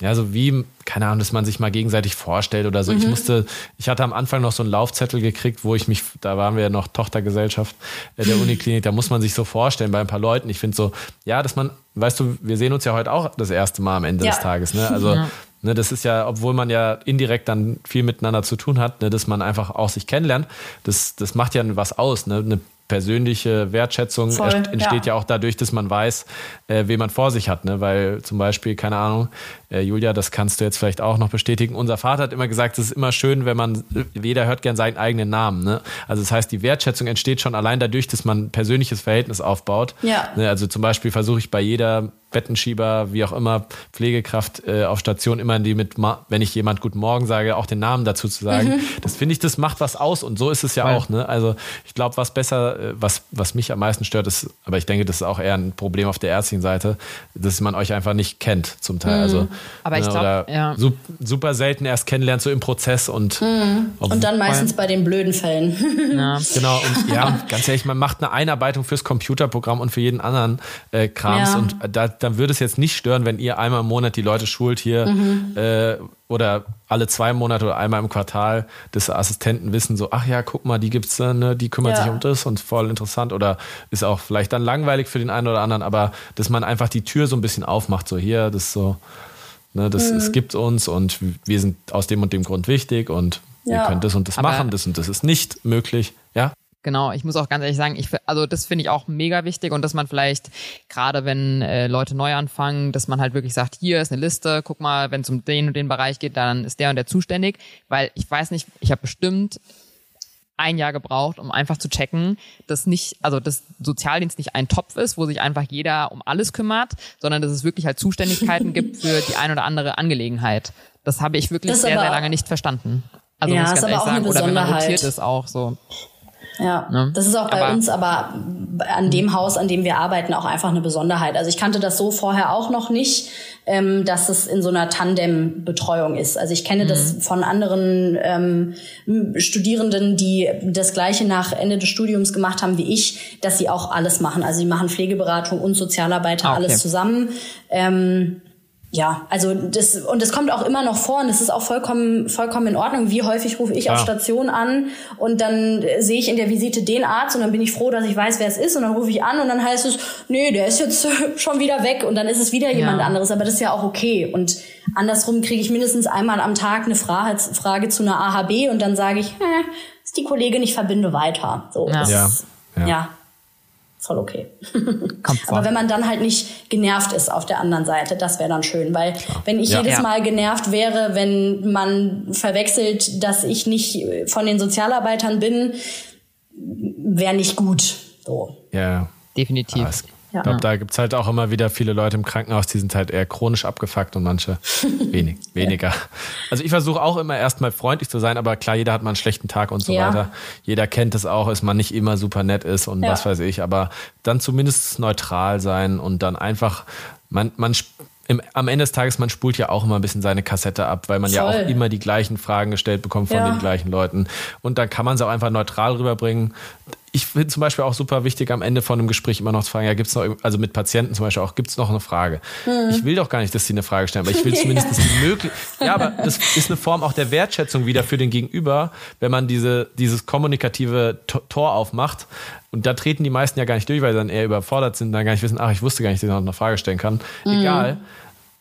ja, so wie, keine Ahnung, dass man sich mal gegenseitig vorstellt oder so. Mhm. Ich musste, ich hatte am Anfang noch so einen Laufzettel gekriegt, wo ich mich, da waren wir ja noch Tochtergesellschaft äh, der [LAUGHS] Uniklinik, da muss man sich so vorstellen bei ein paar Leuten. Ich finde so, ja, dass man, weißt du, wir sehen uns ja heute auch das erste Mal am Ende ja. des Tages, ne? Also, [LAUGHS] ja. ne, das ist ja, obwohl man ja indirekt dann viel miteinander zu tun hat, ne, dass man einfach auch sich kennenlernt, das, das macht ja was aus, ne? Eine persönliche Wertschätzung Voll, entsteht ja. ja. auch dadurch, dass man weiß, äh, wen man vor sich hat. Ne? Weil zum Beispiel, keine Ahnung, äh, Julia, das kannst du jetzt vielleicht auch noch bestätigen. Unser Vater hat immer gesagt, es ist immer schön, wenn man, jeder hört gern seinen eigenen Namen. Ne? Also das heißt, die Wertschätzung entsteht schon allein dadurch, dass man ein persönliches Verhältnis aufbaut. Ja. Ne? Also zum Beispiel versuche ich bei jeder Bettenschieber, wie auch immer, Pflegekraft äh, auf Station immer die mit, wenn ich jemand Guten Morgen sage, auch den Namen dazu zu sagen. Mhm. [LAUGHS] Das finde ich, das macht was aus und so ist es ja Voll. auch. Ne? Also ich glaube, was besser, äh, was, was mich am meisten stört, ist, aber ich denke, das ist auch eher ein Problem auf der ärztlichen Seite, dass man euch einfach nicht kennt zum Teil. Mhm. Also, aber ich ne, glaube, ja. super selten erst kennenlernt, so im Prozess und mhm. und dann meistens bei den blöden Fällen. Ja. [LAUGHS] Genau, und ja, ganz ehrlich, man macht eine Einarbeitung fürs Computerprogramm und für jeden anderen äh, Krams ja. und da dann würde es jetzt nicht stören, wenn ihr einmal im Monat die Leute schult hier mhm. äh, oder alle zwei Monate oder einmal im Quartal, dass Assistenten wissen so, ach ja, guck mal, die gibt's, ne, die kümmert ja. sich um das und voll interessant oder ist auch vielleicht dann langweilig für den einen oder anderen, aber dass man einfach die Tür so ein bisschen aufmacht, so hier, das so, ne, das, mhm. es gibt uns und wir sind aus dem und dem Grund wichtig und ja. ihr könnt das und das aber machen, das und das ist nicht möglich, ja. Genau, ich muss auch ganz ehrlich sagen, ich, also das finde ich auch mega wichtig und dass man vielleicht, gerade wenn äh, Leute neu anfangen, dass man halt wirklich sagt, hier ist eine Liste, guck mal, wenn es um den und den Bereich geht, dann ist der und der zuständig, weil ich weiß nicht, ich habe bestimmt ein Jahr gebraucht, um einfach zu checken, dass nicht, also dass Sozialdienst nicht ein Topf ist, wo sich einfach jeder um alles kümmert, sondern dass es wirklich halt Zuständigkeiten gibt für die ein oder andere Angelegenheit. Das habe ich wirklich sehr, sehr lange nicht verstanden. Also ja, muss ich ganz ehrlich sagen, oder wenn man rotiert ist auch so. Ja, ne? das ist auch bei aber, uns, aber an dem Haus, an dem wir arbeiten, auch einfach eine Besonderheit. Also ich kannte das so vorher auch noch nicht, ähm, dass es in so einer Tandem-Betreuung ist. Also ich kenne mhm. das von anderen ähm, Studierenden, die das Gleiche nach Ende des Studiums gemacht haben wie ich, dass sie auch alles machen. Also sie machen Pflegeberatung und Sozialarbeiter, ah, okay. alles zusammen. Ähm, ja, also das und das kommt auch immer noch vor und das ist auch vollkommen vollkommen in Ordnung. Wie häufig rufe ich ja. auf Station an und dann sehe ich in der Visite den Arzt und dann bin ich froh, dass ich weiß, wer es ist und dann rufe ich an und dann heißt es, nee, der ist jetzt [LAUGHS] schon wieder weg und dann ist es wieder jemand ja. anderes, aber das ist ja auch okay und andersrum kriege ich mindestens einmal am Tag eine Frage, Frage zu einer AHB und dann sage ich, äh, ist die Kollegin, ich verbinde weiter. So, ja. ja. Voll okay. [LAUGHS] Aber wenn man dann halt nicht genervt ist auf der anderen Seite, das wäre dann schön, weil Klar. wenn ich ja, jedes ja. Mal genervt wäre, wenn man verwechselt, dass ich nicht von den Sozialarbeitern bin, wäre nicht gut. So. Ja, definitiv. Ich glaube, da gibt's halt auch immer wieder viele Leute im Krankenhaus, die sind halt eher chronisch abgefuckt und manche [LAUGHS] wenig, weniger. Also ich versuche auch immer erstmal freundlich zu sein, aber klar, jeder hat mal einen schlechten Tag und so ja. weiter. Jeder kennt es auch, dass man nicht immer super nett ist und ja. was weiß ich, aber dann zumindest neutral sein und dann einfach, man, man im, am Ende des Tages, man spult ja auch immer ein bisschen seine Kassette ab, weil man Voll. ja auch immer die gleichen Fragen gestellt bekommt von ja. den gleichen Leuten. Und dann kann man es auch einfach neutral rüberbringen. Ich finde zum Beispiel auch super wichtig, am Ende von einem Gespräch immer noch zu fragen, ja, gibt's noch, also mit Patienten zum Beispiel auch, gibt es noch eine Frage? Mhm. Ich will doch gar nicht, dass sie eine Frage stellen, aber ich will [LAUGHS] zumindest die Möglichkeit, ja, aber das ist eine Form auch der Wertschätzung wieder für den Gegenüber, wenn man diese, dieses kommunikative Tor aufmacht, und da treten die meisten ja gar nicht durch, weil sie dann eher überfordert sind, dann gar nicht wissen, ach, ich wusste gar nicht, dass ich noch eine Frage stellen kann. Mhm. Egal.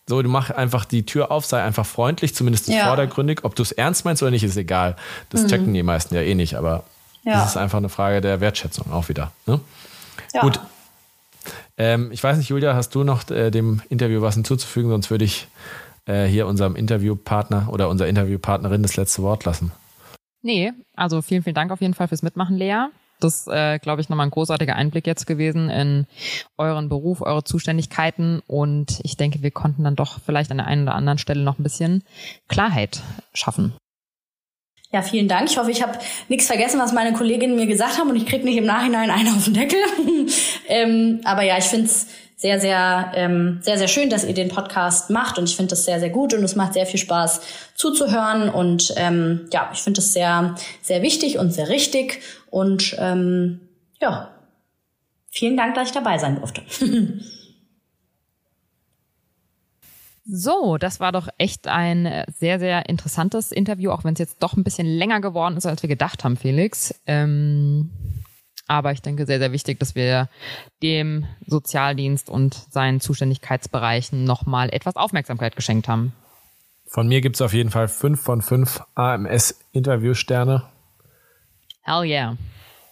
So, du mach einfach die Tür auf, sei einfach freundlich, zumindest ja. vordergründig. Ob du es ernst meinst oder nicht, ist egal. Das mhm. checken die meisten ja eh nicht, aber ja. das ist einfach eine Frage der Wertschätzung auch wieder. Ne? Ja. Gut. Ähm, ich weiß nicht, Julia, hast du noch äh, dem Interview was hinzuzufügen? Sonst würde ich äh, hier unserem Interviewpartner oder unserer Interviewpartnerin das letzte Wort lassen. Nee, also vielen, vielen Dank auf jeden Fall fürs Mitmachen, Lea. Das äh, glaube ich, nochmal ein großartiger Einblick jetzt gewesen in euren Beruf, eure Zuständigkeiten. Und ich denke, wir konnten dann doch vielleicht an der einen oder anderen Stelle noch ein bisschen Klarheit schaffen. Ja, vielen Dank. Ich hoffe, ich habe nichts vergessen, was meine Kolleginnen mir gesagt haben und ich krieg nicht im Nachhinein einen auf den Deckel. [LAUGHS] ähm, aber ja, ich finde es sehr, sehr, ähm, sehr, sehr schön, dass ihr den Podcast macht und ich finde das sehr, sehr gut und es macht sehr viel Spaß zuzuhören und ähm, ja, ich finde es sehr, sehr wichtig und sehr richtig und ähm, ja, vielen Dank, dass ich dabei sein durfte. [LAUGHS] So, das war doch echt ein sehr, sehr interessantes Interview, auch wenn es jetzt doch ein bisschen länger geworden ist, als wir gedacht haben, Felix. Ähm, aber ich denke, sehr, sehr wichtig, dass wir dem Sozialdienst und seinen Zuständigkeitsbereichen nochmal etwas Aufmerksamkeit geschenkt haben. Von mir gibt's auf jeden Fall fünf von fünf AMS-Interviewsterne. Hell yeah.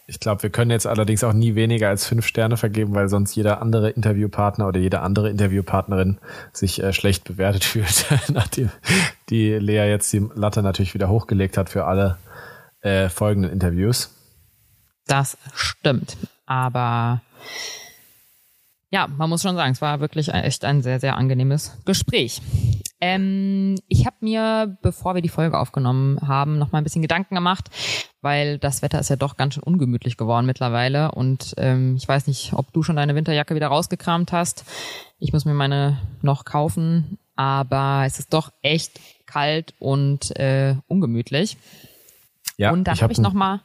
Ich glaube, wir können jetzt allerdings auch nie weniger als fünf Sterne vergeben, weil sonst jeder andere Interviewpartner oder jede andere Interviewpartnerin sich äh, schlecht bewertet [LAUGHS] fühlt, nachdem die Lea jetzt die Latte natürlich wieder hochgelegt hat für alle äh, folgenden Interviews. Das stimmt. Aber ja, man muss schon sagen, es war wirklich echt ein sehr, sehr angenehmes Gespräch. Ähm, ich habe mir, bevor wir die Folge aufgenommen haben, noch mal ein bisschen Gedanken gemacht, weil das Wetter ist ja doch ganz schön ungemütlich geworden mittlerweile. Und ähm, ich weiß nicht, ob du schon deine Winterjacke wieder rausgekramt hast. Ich muss mir meine noch kaufen, aber es ist doch echt kalt und äh, ungemütlich. Ja, und dann habe hab ich noch mal,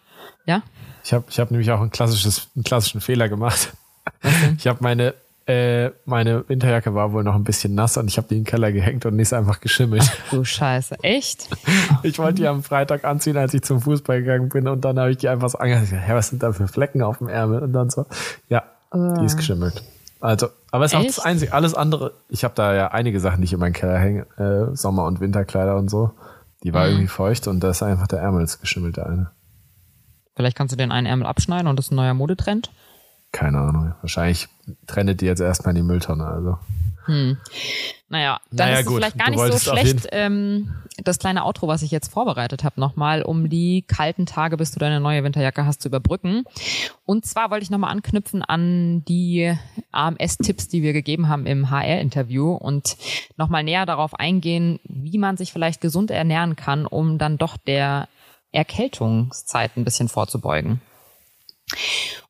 ja. Ich habe ich hab nämlich auch ein klassisches, einen klassischen Fehler gemacht. Ich habe meine äh, meine Winterjacke war wohl noch ein bisschen nass und ich habe die in den Keller gehängt und die ist einfach geschimmelt. Ach, du Scheiße, echt? [LAUGHS] Ich wollte die am Freitag anziehen, als ich zum Fußball gegangen bin und dann habe ich die einfach so angehört. Hä, was sind da für Flecken auf dem Ärmel? Und dann so, ja, uh. die ist geschimmelt. Also, aber es ist auch das Einzige. Alles andere, ich habe da ja einige Sachen, die ich in meinen Keller hänge, äh, Sommer- und Winterkleider und so. Die war mhm. irgendwie feucht und da ist einfach der Ärmel ist geschimmelt, der eine. Vielleicht kannst du den einen Ärmel abschneiden und das ist ein neuer Modetrend. Keine Ahnung. Wahrscheinlich trennt die jetzt erstmal in die Mülltonne. Also. Hm. Naja, dann naja, ist es vielleicht gar nicht so schlecht, ähm, das kleine Outro, was ich jetzt vorbereitet habe, nochmal, um die kalten Tage, bis du deine neue Winterjacke hast, zu überbrücken. Und zwar wollte ich nochmal anknüpfen an die AMS-Tipps, die wir gegeben haben im HR-Interview und nochmal näher darauf eingehen, wie man sich vielleicht gesund ernähren kann, um dann doch der Erkältungszeit ein bisschen vorzubeugen.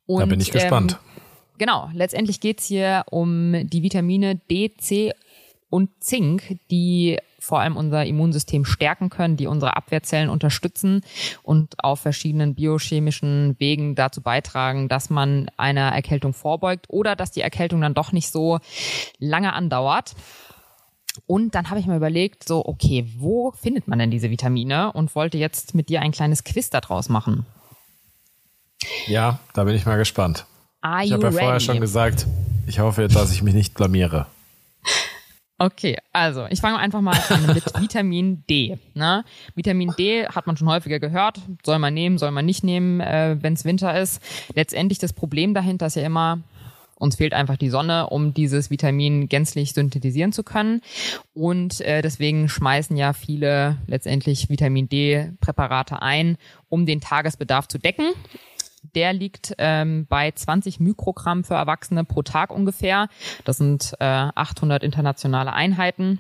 Und, da bin ich gespannt. Ähm, genau, letztendlich geht's hier um die Vitamine D, C und Zink, die vor allem unser Immunsystem stärken können, die unsere Abwehrzellen unterstützen und auf verschiedenen biochemischen Wegen dazu beitragen, dass man einer Erkältung vorbeugt oder dass die Erkältung dann doch nicht so lange andauert. Und dann habe ich mir überlegt, so, okay, wo findet man denn diese Vitamine? Und wollte jetzt mit dir ein kleines Quiz daraus machen. Ja, da bin ich mal gespannt. Are ich habe ja ready? vorher schon gesagt, ich hoffe, dass ich mich nicht blamiere. Okay, also ich fange einfach mal an mit [LAUGHS] Vitamin D. Ne? Vitamin D hat man schon häufiger gehört, soll man nehmen, soll man nicht nehmen, äh, wenn es Winter ist. Letztendlich das Problem dahinter ist ja immer, uns fehlt einfach die Sonne, um dieses Vitamin gänzlich synthetisieren zu können. Und äh, deswegen schmeißen ja viele letztendlich Vitamin D-Präparate ein, um den Tagesbedarf zu decken. Der liegt ähm, bei 20 Mikrogramm für Erwachsene pro Tag ungefähr. Das sind äh, 800 internationale Einheiten.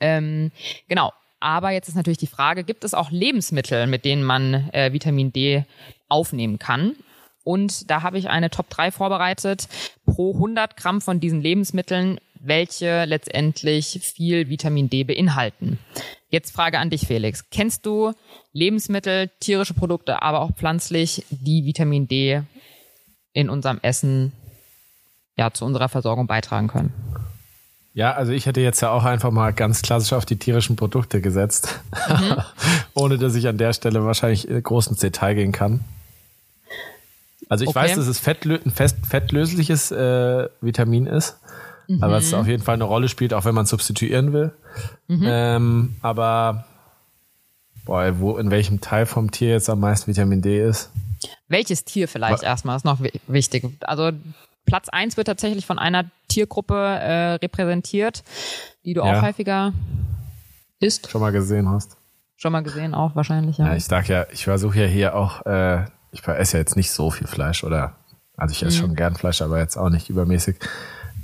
Ähm, genau. Aber jetzt ist natürlich die Frage, gibt es auch Lebensmittel, mit denen man äh, Vitamin D aufnehmen kann? Und da habe ich eine Top 3 vorbereitet pro 100 Gramm von diesen Lebensmitteln, welche letztendlich viel Vitamin D beinhalten. Jetzt Frage an dich, Felix. Kennst du Lebensmittel, tierische Produkte, aber auch pflanzlich, die Vitamin D in unserem Essen ja zu unserer Versorgung beitragen können? Ja, also ich hätte jetzt ja auch einfach mal ganz klassisch auf die tierischen Produkte gesetzt, mhm. [LAUGHS] ohne dass ich an der Stelle wahrscheinlich groß ins Detail gehen kann. Also ich okay. weiß, dass es fettlö ein fest, fettlösliches äh, Vitamin ist, mhm. aber es auf jeden Fall eine Rolle spielt, auch wenn man substituieren will. Mhm. Ähm, aber boah, wo, in welchem Teil vom Tier jetzt am meisten Vitamin D ist? Welches Tier vielleicht Was? erstmal ist noch wichtig. Also Platz eins wird tatsächlich von einer Tiergruppe äh, repräsentiert, die du ja. auch häufiger isst. Schon mal gesehen hast. Schon mal gesehen auch wahrscheinlich, ja. Ja, ich sag ja, ich versuche ja hier auch, äh, ich esse ja jetzt nicht so viel Fleisch oder, also ich esse mhm. schon gern Fleisch, aber jetzt auch nicht übermäßig.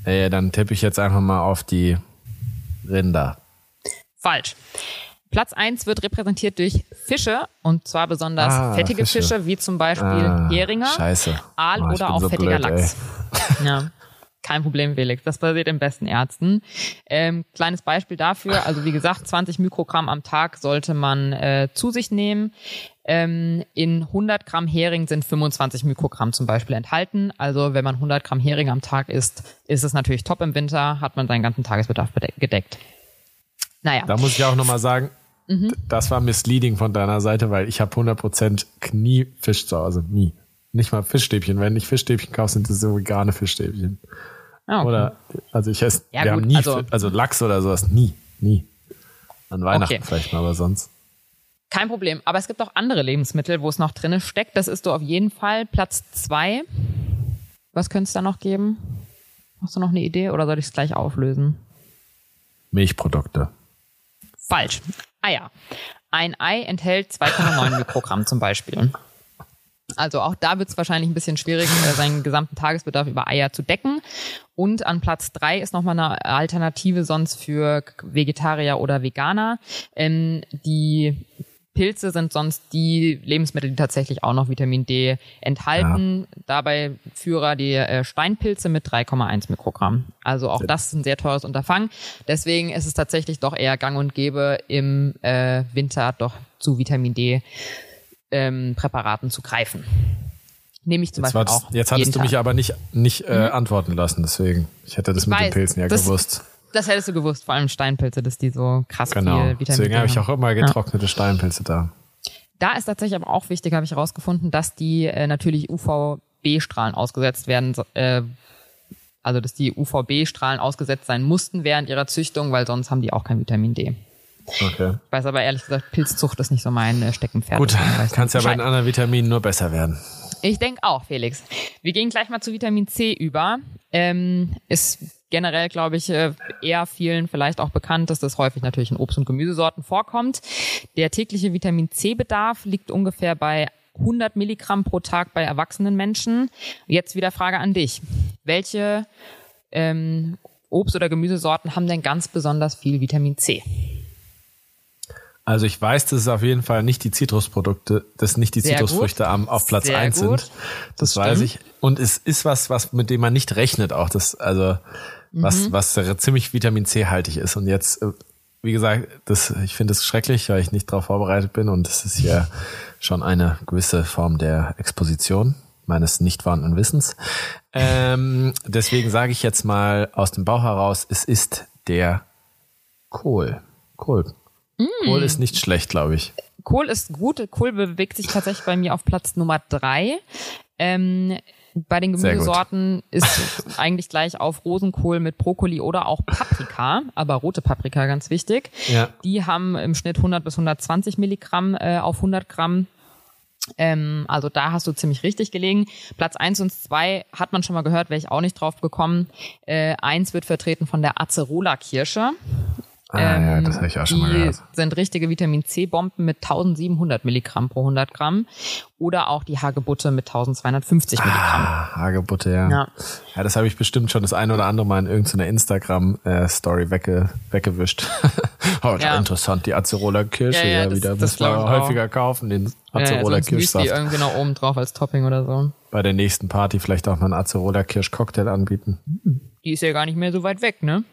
Äh, dann tippe ich jetzt einfach mal auf die Rinder. Falsch. Platz 1 wird repräsentiert durch Fische und zwar besonders ah, fettige Fische. Fische. wie zum Beispiel ah, Heringe, Scheiße. Aal oh, oder auch so fettiger blöd, Lachs. ja. [LAUGHS] Kein Problem, Felix. Das passiert in besten Ärzten. Ähm, kleines Beispiel dafür. Also wie gesagt, 20 Mikrogramm am Tag sollte man äh, zu sich nehmen. Ähm, in 100 Gramm Hering sind 25 Mikrogramm zum Beispiel enthalten. Also wenn man 100 Gramm Hering am Tag isst, ist es natürlich top im Winter, hat man seinen ganzen Tagesbedarf gedeckt. Naja. Da muss ich auch nochmal sagen, mhm. das war misleading von deiner Seite, weil ich habe 100% Kniefisch zu Hause. Nie. Nicht mal Fischstäbchen. Wenn ich Fischstäbchen kaufe, sind das so vegane Fischstäbchen. Ah, okay. Oder, also ich esse, ja, wir gut, haben nie, also, also, Lachs oder sowas, nie, nie. An Weihnachten okay. vielleicht mal, aber sonst. Kein Problem. Aber es gibt auch andere Lebensmittel, wo es noch drin steckt. Das ist so auf jeden Fall Platz zwei. Was könnte es da noch geben? Hast du noch eine Idee oder soll ich es gleich auflösen? Milchprodukte. Falsch. Eier. Ein Ei enthält 2,9 Mikrogramm zum Beispiel. Also auch da wird es wahrscheinlich ein bisschen schwierig, äh, seinen gesamten Tagesbedarf über Eier zu decken. Und an Platz drei ist nochmal eine Alternative sonst für Vegetarier oder Veganer. Ähm, die Pilze sind sonst die Lebensmittel, die tatsächlich auch noch Vitamin D enthalten. Ja. Dabei Führer die äh, Steinpilze mit 3,1 Mikrogramm. Also auch das ist ein sehr teures Unterfangen. Deswegen ist es tatsächlich doch eher gang und gäbe im äh, Winter doch zu Vitamin D ähm, Präparaten zu greifen. Nehme ich zum jetzt Beispiel auch. Jetzt hattest du mich Tag. aber nicht, nicht äh, mhm. antworten lassen, deswegen. Ich hätte das ich mit weiß, den Pilzen ja das, gewusst. Das hättest du gewusst, vor allem Steinpilze, dass die so krass genau. viel Vitamin Deswegen habe ich auch immer getrocknete ja. Steinpilze da. Da ist tatsächlich aber auch wichtig, habe ich herausgefunden, dass die äh, natürlich UVB-Strahlen ausgesetzt werden, äh, also dass die UVB-Strahlen ausgesetzt sein mussten während ihrer Züchtung, weil sonst haben die auch kein Vitamin D. Okay. Ich weiß aber ehrlich gesagt, Pilzzucht ist nicht so mein äh, Steckenpferd. Gut, kannst ja bei den anderen Vitaminen nur besser werden. Ich denke auch, Felix. Wir gehen gleich mal zu Vitamin C über. Ähm, ist generell, glaube ich, äh, eher vielen vielleicht auch bekannt, dass das häufig natürlich in Obst- und Gemüsesorten vorkommt. Der tägliche Vitamin C-Bedarf liegt ungefähr bei 100 Milligramm pro Tag bei erwachsenen Menschen. Jetzt wieder Frage an dich. Welche ähm, Obst- oder Gemüsesorten haben denn ganz besonders viel Vitamin C? Also ich weiß, dass es auf jeden Fall nicht die Zitrusprodukte, dass nicht die Sehr Zitrusfrüchte am, auf Platz Sehr eins gut. sind. Das, das weiß ich. Und es ist was, was mit dem man nicht rechnet auch. Das, also was, mhm. was ziemlich Vitamin C haltig ist. Und jetzt, äh, wie gesagt, das, ich finde es schrecklich, weil ich nicht darauf vorbereitet bin. Und es ist ja schon eine gewisse Form der Exposition meines nicht vorhandenen Wissens. Ähm, deswegen sage ich jetzt mal aus dem Bauch heraus, es ist der Kohl. Kohl. Mm. Kohl ist nicht schlecht, glaube ich. Kohl ist gut. Kohl bewegt sich tatsächlich bei mir auf Platz Nummer drei. Ähm, bei den Gemüsesorten ist eigentlich gleich auf Rosenkohl mit Brokkoli oder auch Paprika, aber rote Paprika ganz wichtig. Ja. Die haben im Schnitt 100 bis 120 Milligramm äh, auf 100 Gramm. Ähm, also da hast du ziemlich richtig gelegen. Platz eins und zwei hat man schon mal gehört, wäre ich auch nicht drauf gekommen. Äh, eins wird vertreten von der Acerola-Kirsche. Ah, ähm, ja, das habe ich auch schon mal gehört. Die sind richtige Vitamin C-Bomben mit 1700 Milligramm pro 100 Gramm oder auch die Hagebutte mit 1250 ah, Milligramm. Ah, Hagebutte, ja. Ja, ja das habe ich bestimmt schon das eine oder andere Mal in irgendeiner Instagram-Story wegge weggewischt. [LAUGHS] oh, ja. interessant, die Acerola Kirsche ja, ja, das, wieder. Das Müssen wir häufiger kaufen, den Acerola ja, Kirschsaft. die irgendwie noch oben drauf als Topping oder so. Bei der nächsten Party vielleicht auch mal einen Acerola Kirsch Cocktail anbieten. Die ist ja gar nicht mehr so weit weg, ne?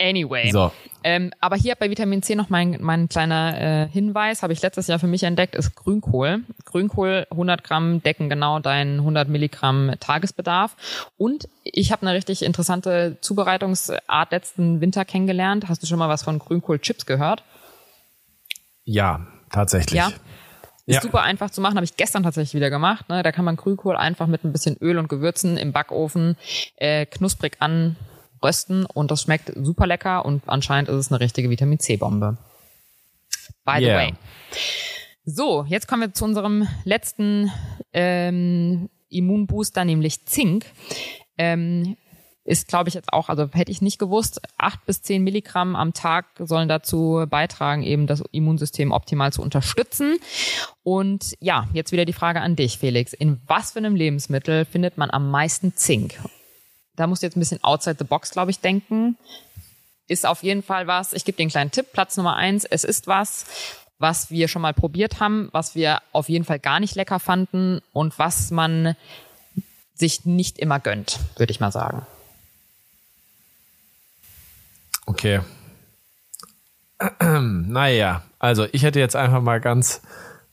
Anyway. So. Ähm, aber hier bei Vitamin C noch mein, mein kleiner äh, Hinweis, habe ich letztes Jahr für mich entdeckt, ist Grünkohl. Grünkohl 100 Gramm decken genau deinen 100 Milligramm Tagesbedarf. Und ich habe eine richtig interessante Zubereitungsart letzten Winter kennengelernt. Hast du schon mal was von Grünkohlchips gehört? Ja, tatsächlich. Ja. Ist ja. super einfach zu machen, habe ich gestern tatsächlich wieder gemacht. Ne? Da kann man Grünkohl einfach mit ein bisschen Öl und Gewürzen im Backofen äh, knusprig an rösten und das schmeckt super lecker und anscheinend ist es eine richtige Vitamin C-Bombe. By the yeah. way. So, jetzt kommen wir zu unserem letzten ähm, Immunbooster, nämlich Zink. Ähm, ist, glaube ich, jetzt auch, also hätte ich nicht gewusst, acht bis zehn Milligramm am Tag sollen dazu beitragen, eben das Immunsystem optimal zu unterstützen. Und ja, jetzt wieder die Frage an dich, Felix. In was für einem Lebensmittel findet man am meisten Zink? Da musst du jetzt ein bisschen outside the box, glaube ich, denken. Ist auf jeden Fall was. Ich gebe dir einen kleinen Tipp. Platz Nummer eins. Es ist was, was wir schon mal probiert haben, was wir auf jeden Fall gar nicht lecker fanden und was man sich nicht immer gönnt, würde ich mal sagen. Okay. [CLEARS THROAT] naja, also ich hätte jetzt einfach mal ganz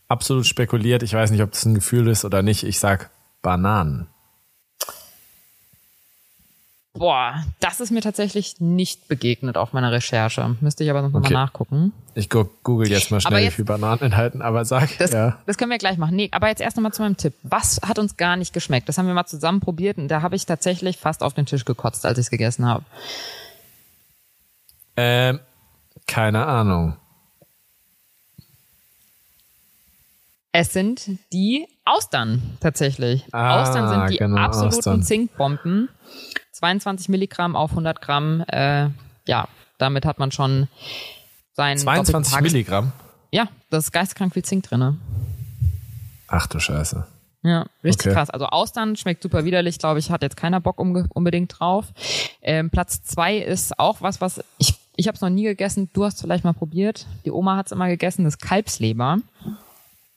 absolut spekuliert. Ich weiß nicht, ob das ein Gefühl ist oder nicht. Ich sag Bananen. Boah, das ist mir tatsächlich nicht begegnet auf meiner Recherche. Müsste ich aber noch okay. nachgucken. Ich google jetzt mal schnell, jetzt, wie viel Bananen enthalten, aber sag, das, ja. Das können wir gleich machen. Nee, aber jetzt erst nochmal zu meinem Tipp. Was hat uns gar nicht geschmeckt? Das haben wir mal zusammen probiert und da habe ich tatsächlich fast auf den Tisch gekotzt, als ich es gegessen habe. Ähm, keine Ahnung. Es sind die Austern tatsächlich. Ah, Austern sind die genau, absoluten Austern. Zinkbomben. 22 Milligramm auf 100 Gramm. Äh, ja, damit hat man schon sein 22 Milligramm? Ja, das ist geisteskrank viel Zink drin. Ach du Scheiße. Ja, richtig okay. krass. Also Austern schmeckt super widerlich, glaube ich, hat jetzt keiner Bock unbedingt drauf. Ähm, Platz zwei ist auch was, was ich, ich habe es noch nie gegessen. Du hast vielleicht mal probiert. Die Oma hat es immer gegessen, das Kalbsleber.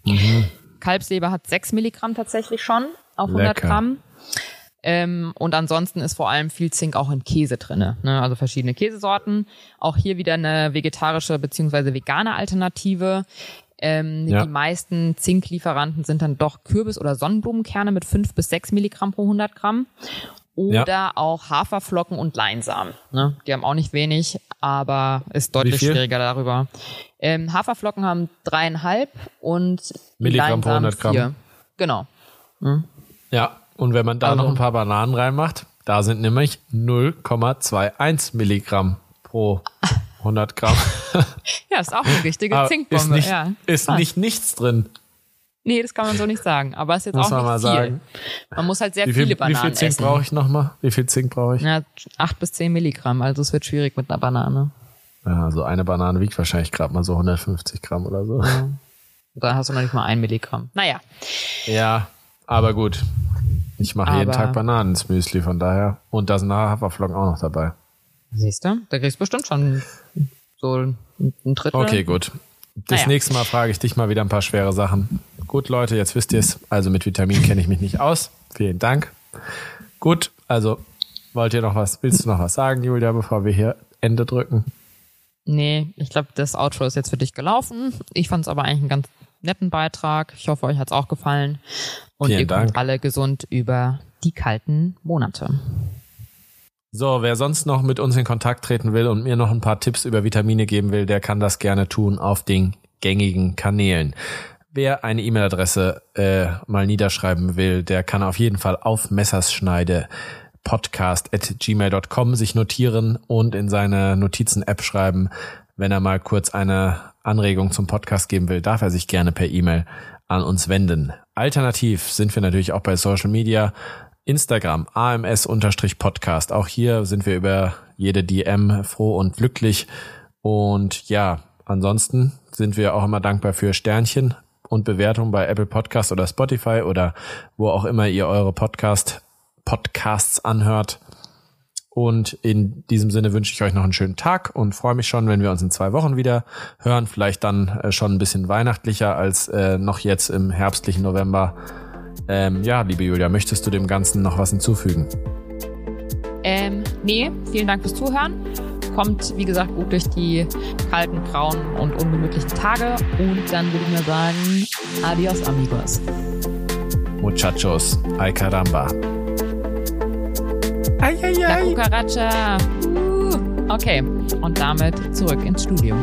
Mhm. Kalbsleber hat 6 Milligramm tatsächlich schon auf 100 Lecker. Gramm. Ähm, und ansonsten ist vor allem viel Zink auch in Käse drinne, ne? also verschiedene Käsesorten. Auch hier wieder eine vegetarische beziehungsweise vegane Alternative. Ähm, ja. Die meisten Zinklieferanten sind dann doch Kürbis- oder Sonnenblumenkerne mit 5 bis 6 Milligramm pro 100 Gramm. Oder ja. auch Haferflocken und Leinsamen. Ne? Die haben auch nicht wenig, aber ist deutlich schwieriger darüber. Ähm, Haferflocken haben dreieinhalb und Milligramm pro 100 Gramm. Vier. Genau. Hm? Ja, und wenn man da also. noch ein paar Bananen reinmacht, da sind nämlich 0,21 Milligramm pro 100 Gramm. [LAUGHS] ja, ist auch eine richtige Zinkbombe. Ist, nicht, ja. ist nicht nichts drin. Nee, das kann man so nicht sagen. Aber es ist jetzt muss auch nicht man viel. Sagen. Man muss halt sehr viel, viele Bananen essen. Wie viel Zink brauche ich nochmal? Wie viel Zink brauche ich? Ja, acht bis zehn Milligramm. Also es wird schwierig mit einer Banane. Ja, so eine Banane wiegt wahrscheinlich gerade mal so 150 Gramm oder so. Ja. Da hast du noch nicht mal ein Milligramm. Naja. Ja, aber gut. Ich mache jeden Tag Bananen ins Müsli, von daher. Und da sind nachher Haferflocken auch noch dabei. Siehst du? Da kriegst du bestimmt schon so ein Drittel. Okay, gut. Das naja. nächste Mal frage ich dich mal wieder ein paar schwere Sachen. Gut, Leute, jetzt wisst ihr es. Also mit Vitamin kenne ich mich nicht aus. Vielen Dank. Gut, also wollt ihr noch was, willst du noch was sagen, Julia, bevor wir hier Ende drücken? Nee, ich glaube, das Outro ist jetzt für dich gelaufen. Ich fand es aber eigentlich einen ganz netten Beitrag. Ich hoffe, euch hat es auch gefallen. Und Vielen ihr Dank. kommt alle gesund über die kalten Monate. So, wer sonst noch mit uns in Kontakt treten will und mir noch ein paar Tipps über Vitamine geben will, der kann das gerne tun auf den gängigen Kanälen. Wer eine E-Mail-Adresse äh, mal niederschreiben will, der kann auf jeden Fall auf Messerschneide podcast at gmail.com sich notieren und in seine Notizen-App schreiben. Wenn er mal kurz eine Anregung zum Podcast geben will, darf er sich gerne per E-Mail an uns wenden. Alternativ sind wir natürlich auch bei Social Media. Instagram, AMS-Podcast. Auch hier sind wir über jede DM froh und glücklich. Und ja, ansonsten sind wir auch immer dankbar für Sternchen und Bewertung bei Apple Podcast oder Spotify oder wo auch immer ihr eure Podcast, Podcasts anhört. Und in diesem Sinne wünsche ich euch noch einen schönen Tag und freue mich schon, wenn wir uns in zwei Wochen wieder hören. Vielleicht dann äh, schon ein bisschen weihnachtlicher als äh, noch jetzt im herbstlichen November. Ähm, ja, liebe Julia, möchtest du dem Ganzen noch was hinzufügen? Ähm, nee, vielen Dank fürs Zuhören kommt, wie gesagt, gut durch die kalten, grauen und ungemütlichen Tage. Und dann würde ich mal sagen, adios amigos. Muchachos, ay caramba. Ay. La cucaracha. Uh, okay, und damit zurück ins Studio.